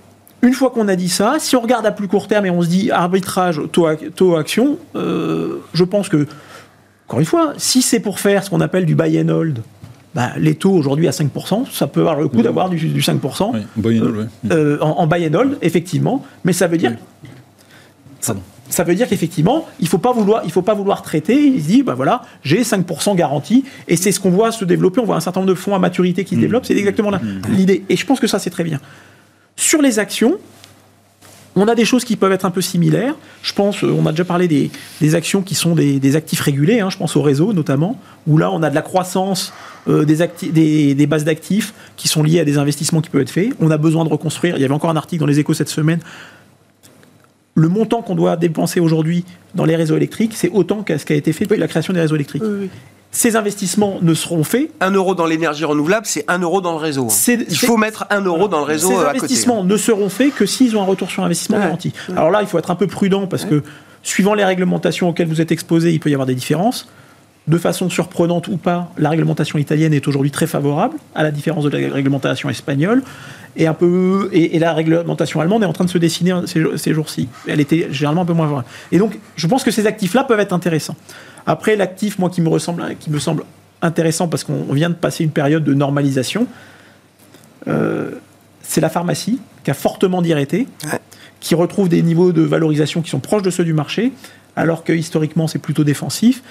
une fois qu'on a dit ça, si on regarde à plus court terme et on se dit arbitrage, taux, action, euh, je pense que, encore une fois, si c'est pour faire ce qu'on appelle du buy and hold, bah, les taux aujourd'hui à 5%, ça peut avoir le coup d'avoir du, 5% euh, euh, en, buy and hold, effectivement, mais ça veut dire... Ça, veut dire qu'effectivement, il ne faut, pas vouloir, faut pas vouloir traiter. Il se dit, bah voilà, j'ai 5% garantie. Et c'est ce qu'on voit se développer. On voit un certain nombre de fonds à maturité qui se mmh. développent. C'est exactement mmh. l'idée. Et je pense que ça, c'est très bien. Sur les actions, on a des choses qui peuvent être un peu similaires. Je pense, euh, on a déjà parlé des, actions qui sont des, actifs régulés, hein, je pense au réseau notamment, où là on a de la croissance euh, des, bases d'actifs qui sont liées à des investissements qui peuvent être faits. On a besoin de reconstruire. Il y avait encore un article dans les échos cette semaine. Le montant qu'on doit dépenser aujourd'hui dans les réseaux électriques, c'est autant qu'à ce qui a été fait depuis la création des réseaux électriques. Ces investissements ne seront faits. Un euro dans l'énergie renouvelable, c'est un euro dans le réseau. Il faut mettre un euro dans le réseau Ces euh, à côté. investissements ne seront faits que s'ils ont un retour sur investissement Ouais. garanti. Alors là, il faut être un peu prudent parce que suivant les réglementations auxquelles vous êtes exposés, il peut y avoir des différences. De façon surprenante ou pas, la réglementation italienne est aujourd'hui très favorable, à la différence de la réglementation espagnole. Et, un peu, et, et la réglementation allemande est en train de se dessiner ces, ces jours-ci. Elle était généralement un peu moins favorable. Et donc, je pense que ces actifs-là peuvent être intéressants. Après, l'actif, moi, qui me, ressemble, qui me semble intéressant parce qu'on vient de passer une période de normalisation, euh, c'est la pharmacie qui a fortement Ouais. qui retrouve des niveaux de valorisation qui sont proches de ceux du marché, alors que historiquement c'est plutôt défensif.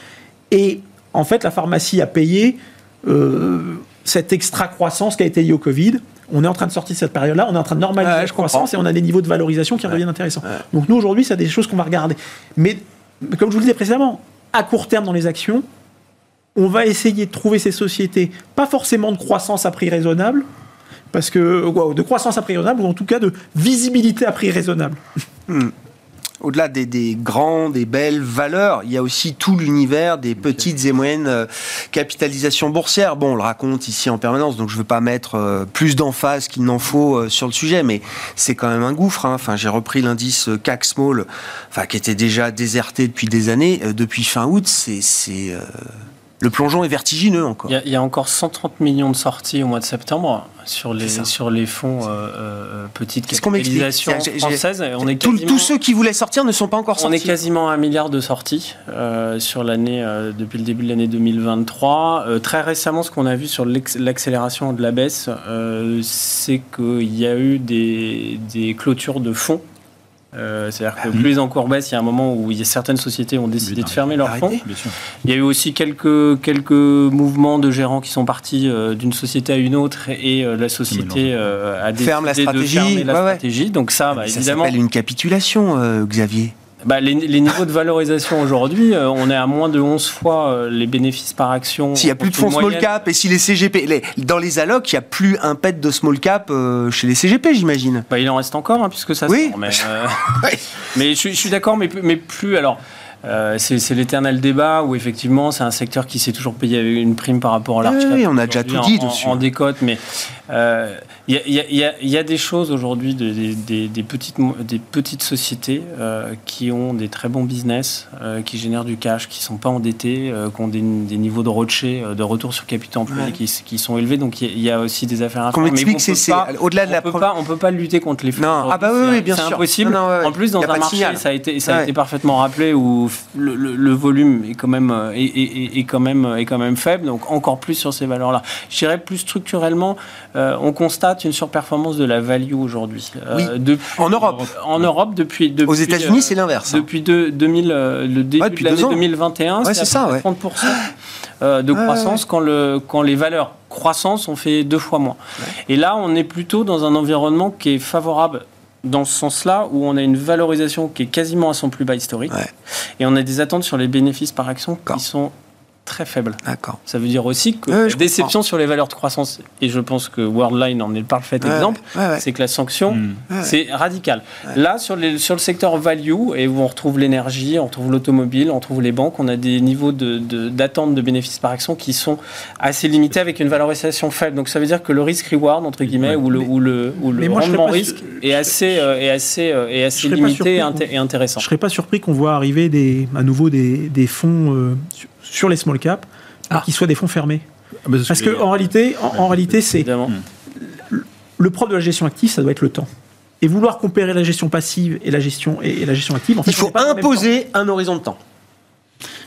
Et en fait, la pharmacie a payé euh, cette extra croissance qui a été liée au Covid. On est en train de sortir de cette période-là, on est en train de normaliser Ouais, la croissance et on a des niveaux de valorisation qui redeviennent intéressants. Donc nous aujourd'hui, c'est des choses qu'on va regarder. Mais comme je vous le disais précédemment, à court terme dans les actions, on va essayer de trouver ces sociétés, pas forcément de croissance à prix raisonnable, parce que de croissance à prix raisonnable, ou en tout cas de visibilité à prix raisonnable. Au-delà des, des grandes, des belles valeurs, il y a aussi tout l'univers des petites et moyennes euh, capitalisations boursières. Bon, on le raconte ici en permanence, donc je ne veux pas mettre euh, plus d'emphase qu'il n'en faut euh, sur le sujet, mais c'est quand même un gouffre. hein. Enfin, j'ai repris l'indice CAC Small, enfin, qui était déjà déserté depuis des années. Depuis fin août, c'est c'est, euh, le plongeon est vertigineux encore. Il y, a, il y a encore 130 millions de sorties au mois de septembre sur les, sur les fonds euh, euh, petites capitalisations françaises. On est Tous- quasiment, tous ceux qui voulaient sortir ne sont pas encore on sortis. est quasiment à un milliard de sorties euh, sur l'année euh, depuis le début de l'année 2023. Euh, très récemment, ce qu'on a vu sur l'accélération de la baisse, c'est qu'il y a eu des, des clôtures de fonds. Euh, C'est-à-dire que plus les encours baissent, il y a un moment où il y a certaines sociétés ont décidé de fermer leurs fonds. Il y a eu aussi quelques, quelques mouvements de gérants qui sont partis euh, d'une société à une autre et euh, la société euh, a décidé Ferme la de stratégie, fermer la ouais, ouais. stratégie. Donc ça, bah, Ça évidemment, s'appelle une capitulation, euh, Xavier. Bah, les, les niveaux de valorisation aujourd'hui, euh, on est à moins de 11 fois euh, les bénéfices par action. S'il n'y a plus de fonds small cap et si les CGP, les- dans les allocs, il n'y a plus un pet de small cap euh, chez les CGP, j'imagine. Bah, il en reste encore, hein, puisque ça Oui. sort, mais, euh, mais je, suis- je suis d'accord, mais, plus- mais plus. Alors, euh, c'est l'éternel débat où effectivement, c'est un secteur qui s'est toujours payé une prime par rapport à Oui, l'article. oui, on a déjà tout dit en, dessus. En décote, mais euh, il y, a- il y y y a des choses aujourd'hui, de- des, des- des petites, des petites sociétés euh, qui ont des très bons business, euh, qui génèrent du cash, qui sont pas endettés, euh, qui ont des, des niveaux de rocher, euh, de retour sur capital employé Ouais. qui, qui sont élevés. Donc il y a- aussi des affaires à Qu'on on c'est c'est au-delà de on la peut pro- pas, on peut pas lutter contre les flux. Non, ah bah oui, C'est- oui, bien c'est sûr. impossible. Non, non, ouais. En plus, dans un marché, ça a été, ça a Ouais. été parfaitement rappelé où le, le- le volume est quand même euh, est- est- est quand même est quand même faible. Donc encore plus sur ces valeurs-là. Je dirais plus structurellement, euh, on constate une surperformance de la value aujourd'hui. Euh, Oui. depuis- En Europe. En Europe depuis. depuis Aux États-Unis, euh, c'est l'inverse. hein. depuis deux- 2000, euh, le début Ouais, depuis de l'année deux ans. 2021, Ouais, c'est à c'est ça, peu près ouais. 30% euh, de croissance Quand, le, quand les valeurs croissance ont fait deux fois moins. Et là, on est plutôt dans un environnement qui est favorable dans ce sens-là, où on a une valorisation qui est quasiment à son plus bas historique, Ouais. et on a des attentes sur les bénéfices par action qui sont très faibles. D'accord. Ça veut dire aussi que Ouais, la déception sur les valeurs de croissance, et je pense que Worldline en est le parfait Ouais, exemple, ouais, ouais. c'est que la sanction, Mm. Ouais. c'est radical. Là, sur, les, sur le secteur value, et où on retrouve l'énergie, on retrouve l'automobile, on retrouve les banques, on a des niveaux de- de- d'attente de, bénéfices par action qui sont assez limités avec une valorisation faible. Donc ça veut dire que le risk-reward, entre guillemets, Ouais. ou le, ou le, ou le Mais moi, rendement risque su- est assez, euh, est assez, euh, est assez limité et, surpris inté- et intéressant. Je serais pas surpris qu'on voit arriver des, à nouveau des, des fonds euh, sur, les small caps, Ah. qui soient des fonds fermés. Ah, bah, Parce que en réalité, en, en réalité, c'est le propre de la gestion active, ça doit être le temps. Et vouloir comparer la gestion passive et la gestion et, et la gestion active, en fait, Il on faut imposer un horizon de temps.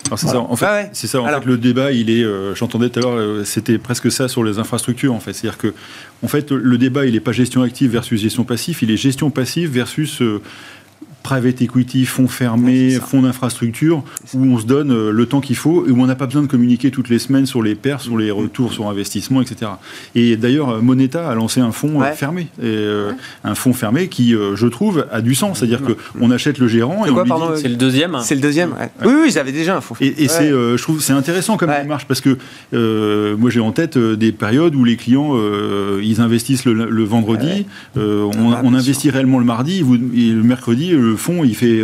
Alors, c'est ça, en fait, Ah ouais. ça, en Alors. fait, le débat, il est, euh, j'entendais tout à l'heure, euh, c'était presque ça sur les infrastructures, en fait. C'est-à-dire que, en fait, le débat, il n'est pas gestion active versus gestion passive, il est gestion passive versus euh, private equity, fonds fermés, fonds d'infrastructure, où on se donne euh, le temps qu'il faut et où on n'a pas besoin de communiquer toutes les semaines sur les pertes, sur les retours sur investissement, etc. Et d'ailleurs, euh, Moneta a lancé un fonds euh, Ouais. fermé, et, euh, un fonds fermé qui, je trouve, a du sens. C'est-à-dire que on achète le gérant et C'est on dit, C'est le deuxième. C'est le deuxième. ouais. Oui, oui, ils avaient déjà un faux. et, et c'est, euh, je trouve, c'est intéressant comme Ouais. démarche parce que euh, moi j'ai en tête des périodes où les clients euh, ils investissent le, le vendredi, euh, on, Ah, on investit réellement le mardi, et vous- et le mercredi le, fonds il fait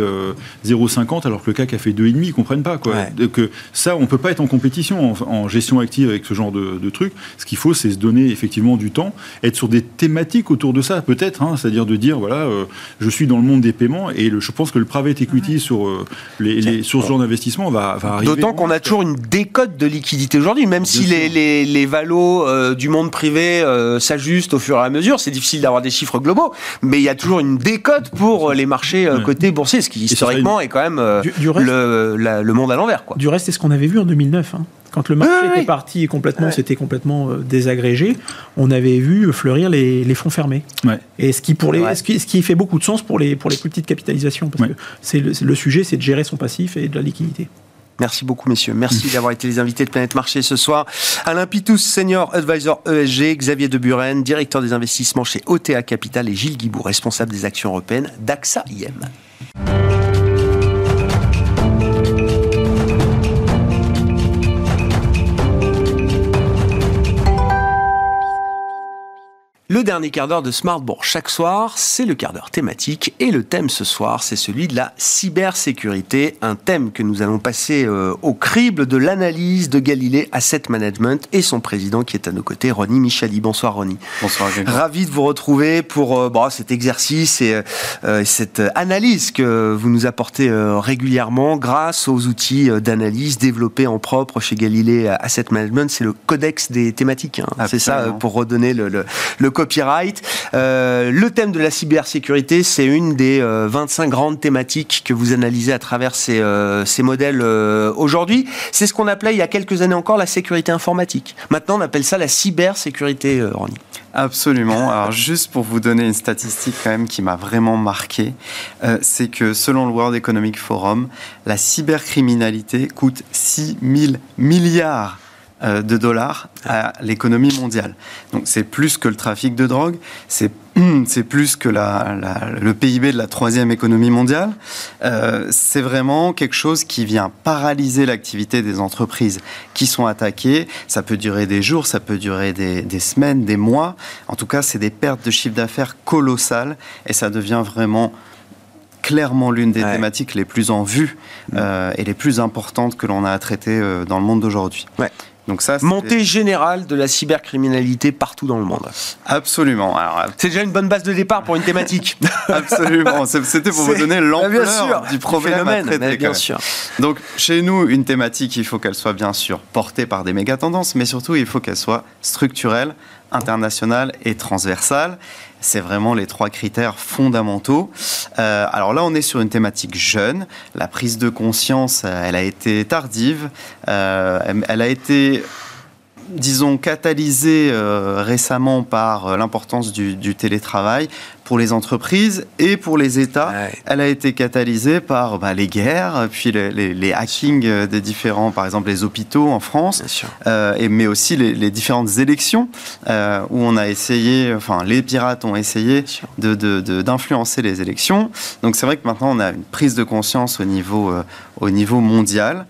0,50 alors que le CAC a fait 2,5, ils comprennent pas quoi. Donc ça, on peut pas être en compétition en, gestion active avec ce genre de, de truc. Ce qu'il faut, c'est se donner effectivement du temps, être sur des thématiques autour de ça, peut-être, hein, c'est-à-dire de dire voilà, je suis dans le monde des paiements et je pense que le private equity sur les, les sur ce genre d'investissement va, va arriver. D'autant qu'on a toujours une décote de liquidité aujourd'hui, même si les, les, les, valos du monde privé s'ajustent au fur et à mesure. C'est difficile d'avoir des chiffres globaux, mais il y a toujours une décote pour les marchés côté boursier, ce qui historiquement est quand même le, monde à l'envers. Du reste, c'est ce qu'on avait vu en 2009. Hein. Quand le marché était parti et complètement, c'était complètement désagrégé, on avait vu fleurir les, fonds fermés. Et ce qui, pour les, ce qui, ce, qui, fait beaucoup de sens pour les, pour les plus petites capitalisations, parce que c'est le sujet, c'est de gérer son passif et de la liquidité. Merci beaucoup, messieurs. Merci d'avoir été les invités de Planète Marché ce soir. Alain Pitous, senior advisor ESG, Xavier Deburen, directeur des investissements chez OTA Capital et Gilles Guibou, responsable des actions européennes d'AXA IM. Le dernier quart d'heure de Smartbourg chaque soir, c'est le quart d'heure thématique et le thème ce soir, c'est celui de la cybersécurité, un thème que nous allons passer euh, au crible de l'analyse de Galilée Asset Management et son président qui est à nos côtés, Ronnie Michali. Bonsoir Ronnie. Bonsoir. Ravi de vous retrouver pour euh, bon, cet exercice et euh, cette analyse que vous nous apportez régulièrement grâce aux outils d'analyse développés en propre chez Galilée Asset Management. C'est le codex des thématiques, hein. c'est ça pour redonner le, le, le Euh, le thème de la cybersécurité, c'est une des 25 euh, grandes thématiques que vous analysez à travers ces, euh, modèles aujourd'hui. C'est ce qu'on appelait il y a quelques années encore la sécurité informatique. Maintenant, on appelle ça la cybersécurité, Ronnie. Absolument. Alors juste pour vous donner une statistique quand même qui m'a vraiment marqué, c'est que selon le World Economic Forum, la cybercriminalité coûte 6 000 milliards de dollars à l'économie mondiale. Donc c'est plus que le trafic de drogue, c'est c'est plus que la, le PIB de la troisième économie mondiale. Euh, c'est vraiment quelque chose qui vient paralyser l'activité des entreprises qui sont attaquées. Ça peut durer des jours, ça peut durer des, des semaines, des mois. En tout cas, c'est des pertes de chiffre d'affaires colossales et ça devient vraiment clairement l'une des thématiques les plus en vue mm. euh, et les plus importantes que l'on a à traiter dans le monde d'aujourd'hui. Ouais. Donc ça, Montée générale de la cybercriminalité partout dans le monde. Absolument. C'est déjà une bonne base de départ pour une thématique. Absolument. C'était pour vous donner l'ampleur du problème à traiter. Bien sûr. Donc chez nous, une thématique, il faut qu'elle soit bien sûr portée par des méga tendances, mais surtout il faut qu'elle soit structurelle, internationale et transversale. C'est vraiment les trois critères fondamentaux. Euh, alors là, on est sur une thématique jeune. La prise de conscience, euh, elle a été tardive. Euh, elle a été disons, catalysée euh, récemment par euh, l'importance du, télétravail pour les entreprises et pour les États. Elle a été catalysée par bah, les guerres, puis les, les, hackings euh, des différents, par exemple les hôpitaux en France, et, mais aussi les, différentes élections où on a essayé, enfin les pirates ont essayé d'influencer de, les élections. Donc c'est vrai que maintenant on a une prise de conscience au niveau, au niveau mondial.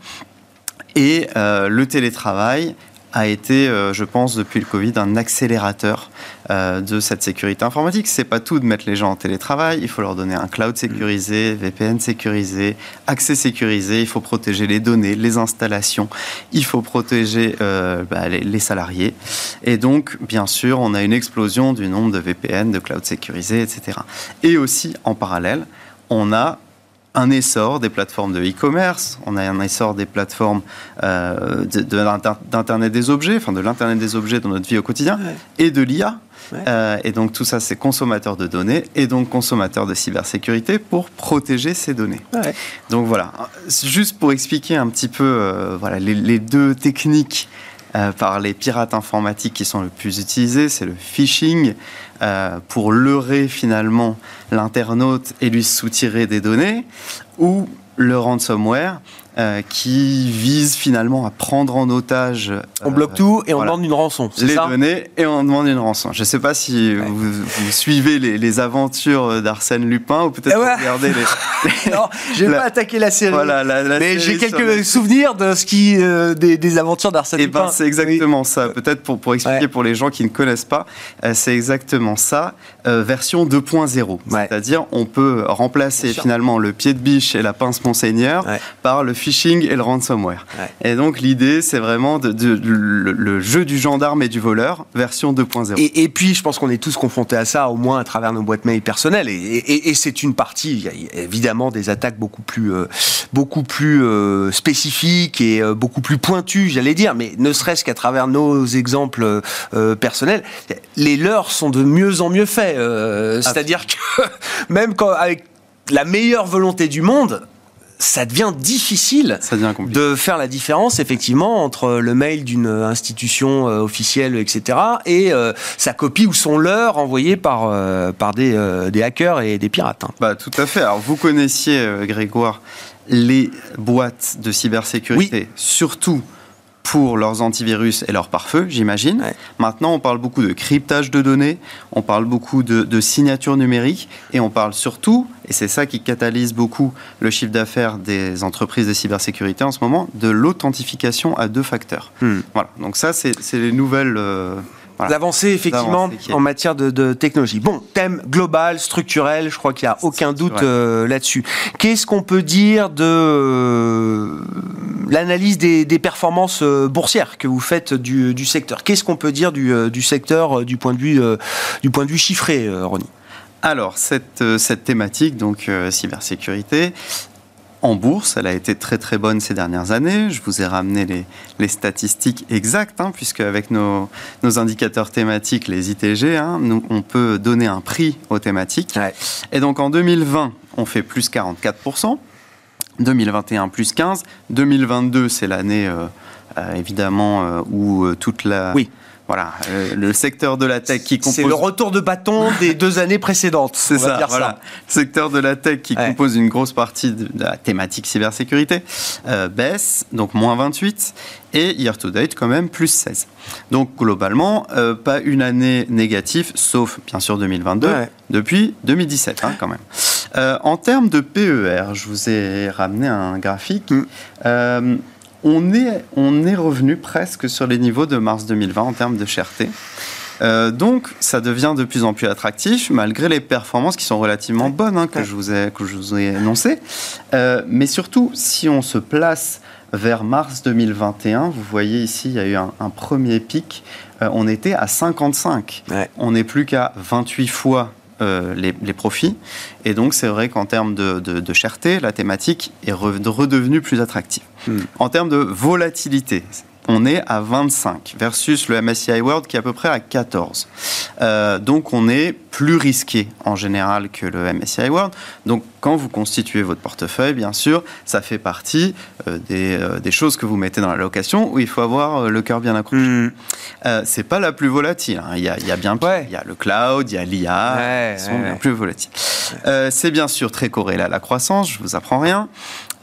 Et le télétravail a été, euh, je pense, depuis le Covid, un accélérateur euh, de cette sécurité informatique. C'est pas tout de mettre les gens en télétravail. Il faut leur donner un cloud sécurisé, VPN sécurisé, accès sécurisé. Il faut protéger les données, les installations. Il faut protéger euh, bah, les, les, salariés. Et donc, bien sûr, on a une explosion du nombre de VPN, de cloud sécurisé, etc. Et aussi, en parallèle, on a un essor des plateformes de e-commerce, on a un essor des plateformes euh, d'Internet des objets, enfin de l'Internet des objets dans notre vie au quotidien, et de l'IA. Euh, et donc tout ça, c'est consommateur de données et donc consommateur de cybersécurité pour protéger ces données. Donc voilà, juste pour expliquer un petit peu euh, voilà, les, deux techniques par les pirates informatiques qui sont le plus utilisées, c'est le phishing. Euh, pour leurrer finalement l'internaute et lui soutirer des données, ou le ransomware euh, qui vise finalement à prendre en otage. On bloque euh, tout et on voilà. demande une rançon. les ça? données et on demande une rançon. Je ne sais pas si vous, vous suivez les, les aventures d'Arsène Lupin ou peut-être Eh ouais. vous regardez les. Non, j'ai pas attaqué la série. voilà, la, la mais j'ai quelques souvenirs de ce qui, euh, des, des aventures d'Arsène Eh Lupin. ben, c'est exactement ça. Peut-être pour, pour expliquer Ouais. pour les gens qui ne connaissent pas, c'est exactement ça, version 2.0. Ouais. C'est-à-dire, on peut remplacer finalement le pied de biche et la pince Monseigneur par le phishing et le ransomware. Ouais. Et donc, l'idée, c'est vraiment de, de- le, le jeu du gendarme et du voleur, version 2.0. Et, et puis, je pense qu'on est tous confrontés à ça, au moins à travers nos boîtes mail personnelles. Et, et- et c'est une partie, il y a évidemment des attaques beaucoup plus, euh, beaucoup plus euh, spécifiques et euh, beaucoup plus pointues, j'allais dire. Mais ne serait-ce qu'à travers nos exemples personnels, les leurs sont de mieux en mieux faits. Euh, C'est-à-dire que même quand, avec la meilleure volonté du monde, ça devient difficile Ça devient compliqué. de faire la différence effectivement entre le mail d'une institution euh, officielle, etc., et euh, sa copie ou son leurre envoyé par, euh, par des, euh, des hackers et des pirates. hein. Bah, tout à fait. Alors, vous connaissiez, euh, Grégoire, les boîtes de cybersécurité, surtout pour leurs antivirus et leurs pare-feu, j'imagine. Ouais. Maintenant, on parle beaucoup de cryptage de données, on parle beaucoup de, de signature numérique, et on parle surtout, et c'est ça qui catalyse beaucoup le chiffre d'affaires des entreprises de cybersécurité en ce moment, de l'authentification à deux facteurs. Hmm. Voilà. Donc ça, c'est c'est les nouvelles... euh, voilà. L'avancée, effectivement, en matière de, de technologie. Bon, thème global, structurel, je crois qu'il n'y a aucun doute euh, là-dessus. Qu'est-ce qu'on peut dire de euh, l'analyse des, des performances euh, boursières que vous faites du, du secteur? Qu'est-ce qu'on peut dire du, du secteur du point de vue, euh, du point de vue chiffré, Ronnie? Alors, cette, cette thématique, donc cybersécurité, en bourse, elle a été très très bonne ces dernières années. Je vous ai ramené les, les statistiques exactes, hein, puisque avec nos, nos indicateurs thématiques, les ITG, hein, nous, on peut donner un prix aux thématiques. Ouais. Et donc en 2020, on fait plus 44%. 2021, plus 15. 2022, c'est l'année, euh, euh, évidemment, euh, où toute la... Oui. Voilà, euh, le secteur de la tech qui compose... C'est le retour de bâton des deux années précédentes. C'est ça, voilà. Le secteur de la tech qui Ouais. compose une grosse partie de de la thématique cybersécurité euh, baisse, donc moins 28, et year to date quand même plus 16. Donc globalement, euh, pas une année négative, sauf bien sûr 2022, Ouais. depuis 2017 hein, quand même. Euh, en termes de PER, je vous ai ramené un graphique. Mm. On, est, on est revenu presque sur les niveaux de mars 2020 en termes de cherté. Euh, donc, ça devient de plus en plus attractif, malgré les performances qui sont relativement bonnes hein, que, je vous ai, que je vous ai énoncées. Euh, mais surtout, si on se place vers mars 2021, vous voyez ici, il y a eu un, un premier pic. Euh, on était à 55. Ouais. On n'est plus qu'à 28 fois euh, les, les profits. Et donc, c'est vrai qu'en termes de, de, de cherté, la thématique est re- redevenue plus attractive. Hmm. En termes de volatilité, on est à 25 versus le MSCI World qui est à peu près à 14. Euh, donc on est plus risqué en général que le MSCI World. Donc quand vous constituez votre portefeuille, bien sûr, ça fait partie euh, des, euh, des choses que vous mettez dans la location où il faut avoir le cœur bien accroché. Euh, c'est pas la plus volatile. hein. Il, y a, il y a bien. Ouais. Il y a le cloud, il y a l'IA, Ouais, qui sont ouais, bien plus volatiles. C'est bien sûr très corrélé à la croissance, je vous apprends rien.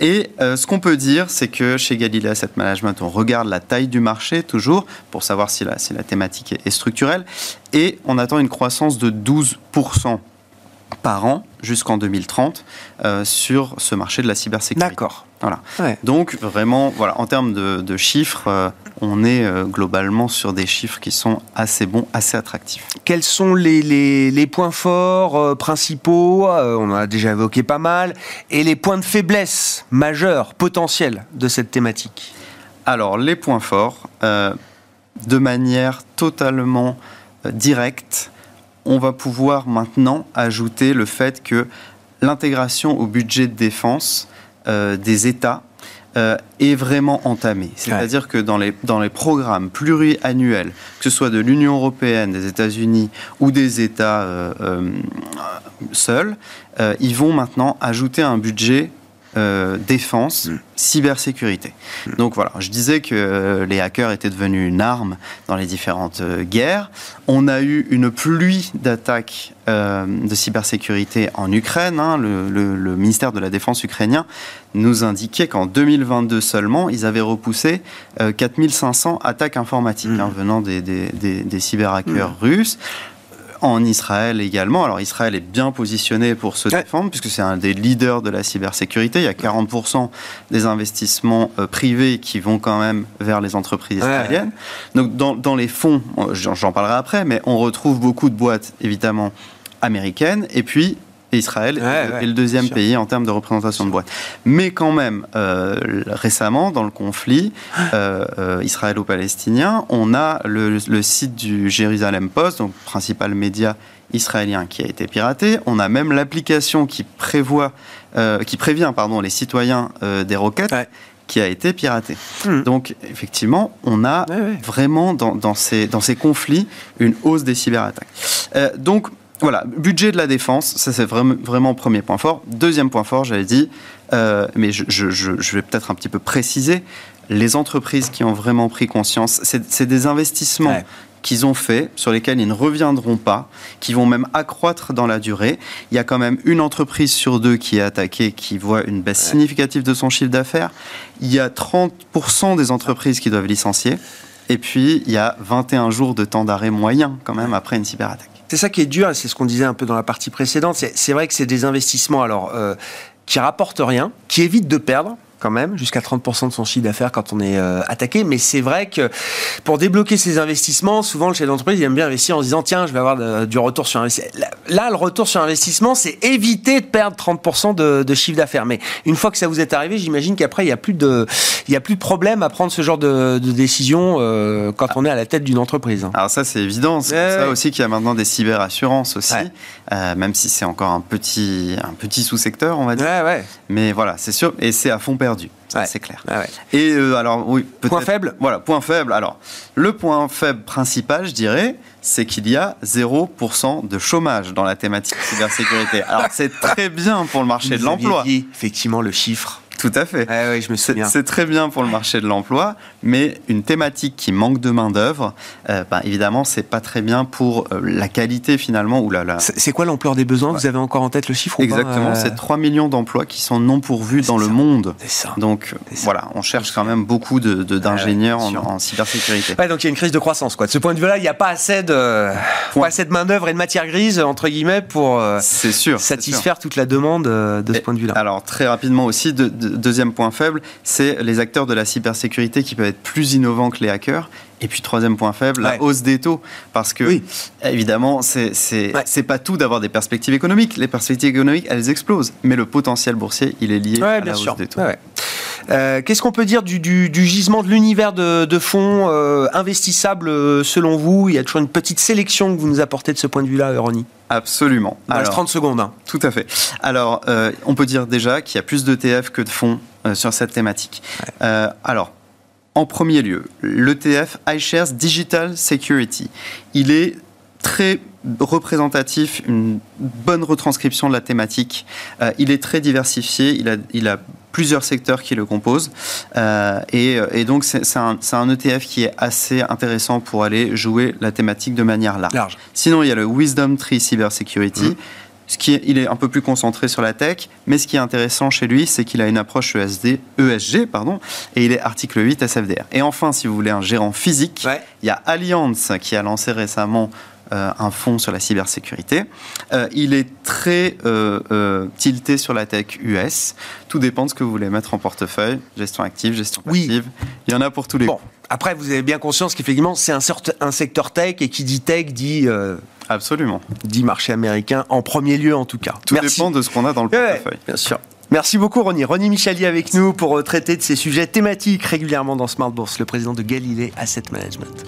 Et euh, ce qu'on peut dire, c'est que chez Galilée Asset Management, on regarde la taille du marché toujours pour savoir si la, si la thématique est, est structurelle. Et on attend une croissance de 12% par an jusqu'en 2030 euh, sur ce marché de la cybersécurité. D'accord. Voilà. Ouais. Donc vraiment, voilà, en termes de, de chiffres, euh, on est euh, globalement sur des chiffres qui sont assez bons, assez attractifs. Quels sont les, les- les points forts euh, principaux euh, On en a déjà évoqué pas mal. Et les points de faiblesse majeurs, potentiels de cette thématique? Alors, les points forts, de manière totalement directe, on va pouvoir maintenant ajouter le fait que l'intégration au budget de défense euh, des États euh, est vraiment entamée. C'est-à-dire que dans les, dans les programmes pluriannuels, que ce soit de l'Union européenne, des États-Unis ou des États euh, euh, seuls, ils vont maintenant ajouter un budget euh, défense, Mm. cybersécurité. Donc voilà, je disais que euh, les hackers étaient devenus une arme dans les différentes euh, guerres. On a eu une pluie d'attaques euh, de cybersécurité en Ukraine. hein. Le, le- le ministère de la Défense ukrainien nous indiquait qu'en 2022 seulement, ils avaient repoussé euh, 4500 attaques informatiques Mm. hein, venant des, des, des, des cyberhackers russes. En Israël également. Alors Israël est bien positionné pour se Ouais. défendre puisque c'est un des leaders de la cybersécurité. Il y a 40% des investissements euh, privés qui vont quand même vers les entreprises Ouais. israéliennes. Donc dans, dans les fonds, j'en parlerai après, mais on retrouve beaucoup de boîtes évidemment américaines et puis Israël Ouais, est le- ouais, est le deuxième pays en termes de représentation de boîtes. Mais quand même, euh, récemment, dans le conflit euh, euh, israélo-palestinien, on a le, le site du Jérusalem Post, donc principal média israélien, qui a été piraté. On a même l'application qui prévoit, euh, qui prévient, pardon, les citoyens des roquettes. Ouais. qui a été piratée. Hmm. Donc, effectivement, on a vraiment dans, dans ces, dans ces conflits une hausse des cyberattaques. Euh, donc, voilà, budget de la défense, ça c'est vraiment, vraiment premier point fort. Deuxième point fort, j'avais dit, euh, mais je, je- je- je vais peut-être un petit peu préciser, les entreprises qui ont vraiment pris conscience, c'est des investissements Ouais. qu'ils ont faits, sur lesquels ils ne reviendront pas, qui vont même accroître dans la durée. Il y a quand même une entreprise sur deux qui est attaquée, qui voit une baisse significative de son chiffre d'affaires. Il y a 30% des entreprises qui doivent licencier. Et puis, il y a 21 jours de temps d'arrêt moyen, quand même, après une cyberattaque. C'est ça qui est dur, c'est ce qu'on disait un peu dans la partie précédente. C'est c'est vrai que c'est des investissements alors euh, qui rapportent rien, qui évitent de perdre quand même, jusqu'à 30% de son chiffre d'affaires quand on est euh, attaqué. Mais c'est vrai que pour débloquer ces investissements, souvent le chef d'entreprise, il aime bien investir en se disant, tiens, je vais avoir de- du retour sur investissement. Là, le retour sur investissement, c'est éviter de perdre 30% de, de chiffre d'affaires. Mais une fois que ça vous est arrivé, j'imagine qu'après, il n'y a, plus de- il y a plus de problème à prendre ce genre de, de décision euh, quand on est à la tête d'une entreprise. hein. Alors ça, c'est évident. C'est Ouais, ça ouais. aussi qu'il y a maintenant des cyberassurances aussi, Ouais. Euh, même si c'est encore un petit, un petit sous-secteur, on va dire. Ouais, ouais. Mais voilà, c'est sûr. Et c'est à fond perdu, ça, Ouais. c'est clair. Et euh, alors, oui. Point faible Voilà, point faible. Alors, le point faible principal, je dirais, c'est qu'il y a 0% de chômage dans la thématique cybersécurité. Alors, c'est très bien pour le marché de Vous l'emploi. effectivement, le chiffre. Tout à fait. Je me C'est souviens. c'est très bien pour le marché de l'emploi, mais une thématique qui manque de main-d'œuvre, euh, ben, évidemment, c'est pas très bien pour euh, la qualité finalement. Ou la, la- C'est quoi l'ampleur des besoins? Vous avez encore en tête le chiffre Exactement, Euh, c'est 3 millions d'emplois qui sont non pourvus dans le monde. C'est ça. Donc ça. voilà, on cherche quand même beaucoup de- de- d'ingénieurs Ouais, bien en, cybersécurité. Ouais, donc il y a une crise de croissance, quoi. De ce point de vue-là, il n'y a pas assez de, pas assez de main d'œuvre et de matière grise entre guillemets pour euh, sûr. sûr. satisfaire toute la demande euh, de ce Et- point de vue-là. Alors très rapidement aussi, de- de- deuxième point faible, c'est les acteurs de la cybersécurité qui peuvent être plus innovants que les hackers. Et puis troisième point faible, Ouais. la hausse des taux, parce que Oui. évidemment, c'est Ouais. pas tout d'avoir des perspectives économiques. Les perspectives économiques, elles explosent, mais le potentiel boursier, il est lié Ouais, à la hausse sûr. des taux. Euh, Qu'est-ce qu'on peut dire du, du- du gisement de l'univers de, de fonds euh, investissables euh, selon vous? Il y a toujours une petite sélection que vous nous apportez de ce point de vue-là, Ronnie. Absolument. Alors, 30 secondes. hein. Tout à fait. Alors, euh, on peut dire déjà qu'il y a plus d'ETF que de fonds sur cette thématique. Alors, en premier lieu, l'ETF iShares Digital Security, il est très représentatif, une bonne retranscription de la thématique. Euh, il est très diversifié, il a, il a plusieurs secteurs qui le composent. Euh, et, et donc, c'est un, ETF qui est assez intéressant pour aller jouer la thématique de manière large. Large. Sinon, il y a le Wisdom Tree Cybersecurity. Mmh. Ce qui est, il est un peu plus concentré sur la tech, mais ce qui est intéressant chez lui, c'est qu'il a une approche ESD, ESG, pardon, et il est article 8 SFDR. Et enfin, si vous voulez un gérant physique, Ouais. il y a Allianz qui a lancé récemment euh, un fonds sur la cybersécurité. Euh, il est très euh, euh, tilté sur la tech US. Tout dépend de ce que vous voulez mettre en portefeuille. Gestion active, gestion Oui. passive. Il y en a pour tous les Bon, après, vous avez bien conscience qu'effectivement, c'est un, secteur tech et qui dit tech dit, euh, Absolument. dit marché américain en premier lieu en tout cas. Tout Merci. dépend de ce qu'on a dans le Ouais, portefeuille. bien sûr. Merci beaucoup Ronnie. Ronnie Michali avec nous pour euh, traiter de ces sujets thématiques régulièrement dans Smart Bourse, le président de Galilée Asset Management.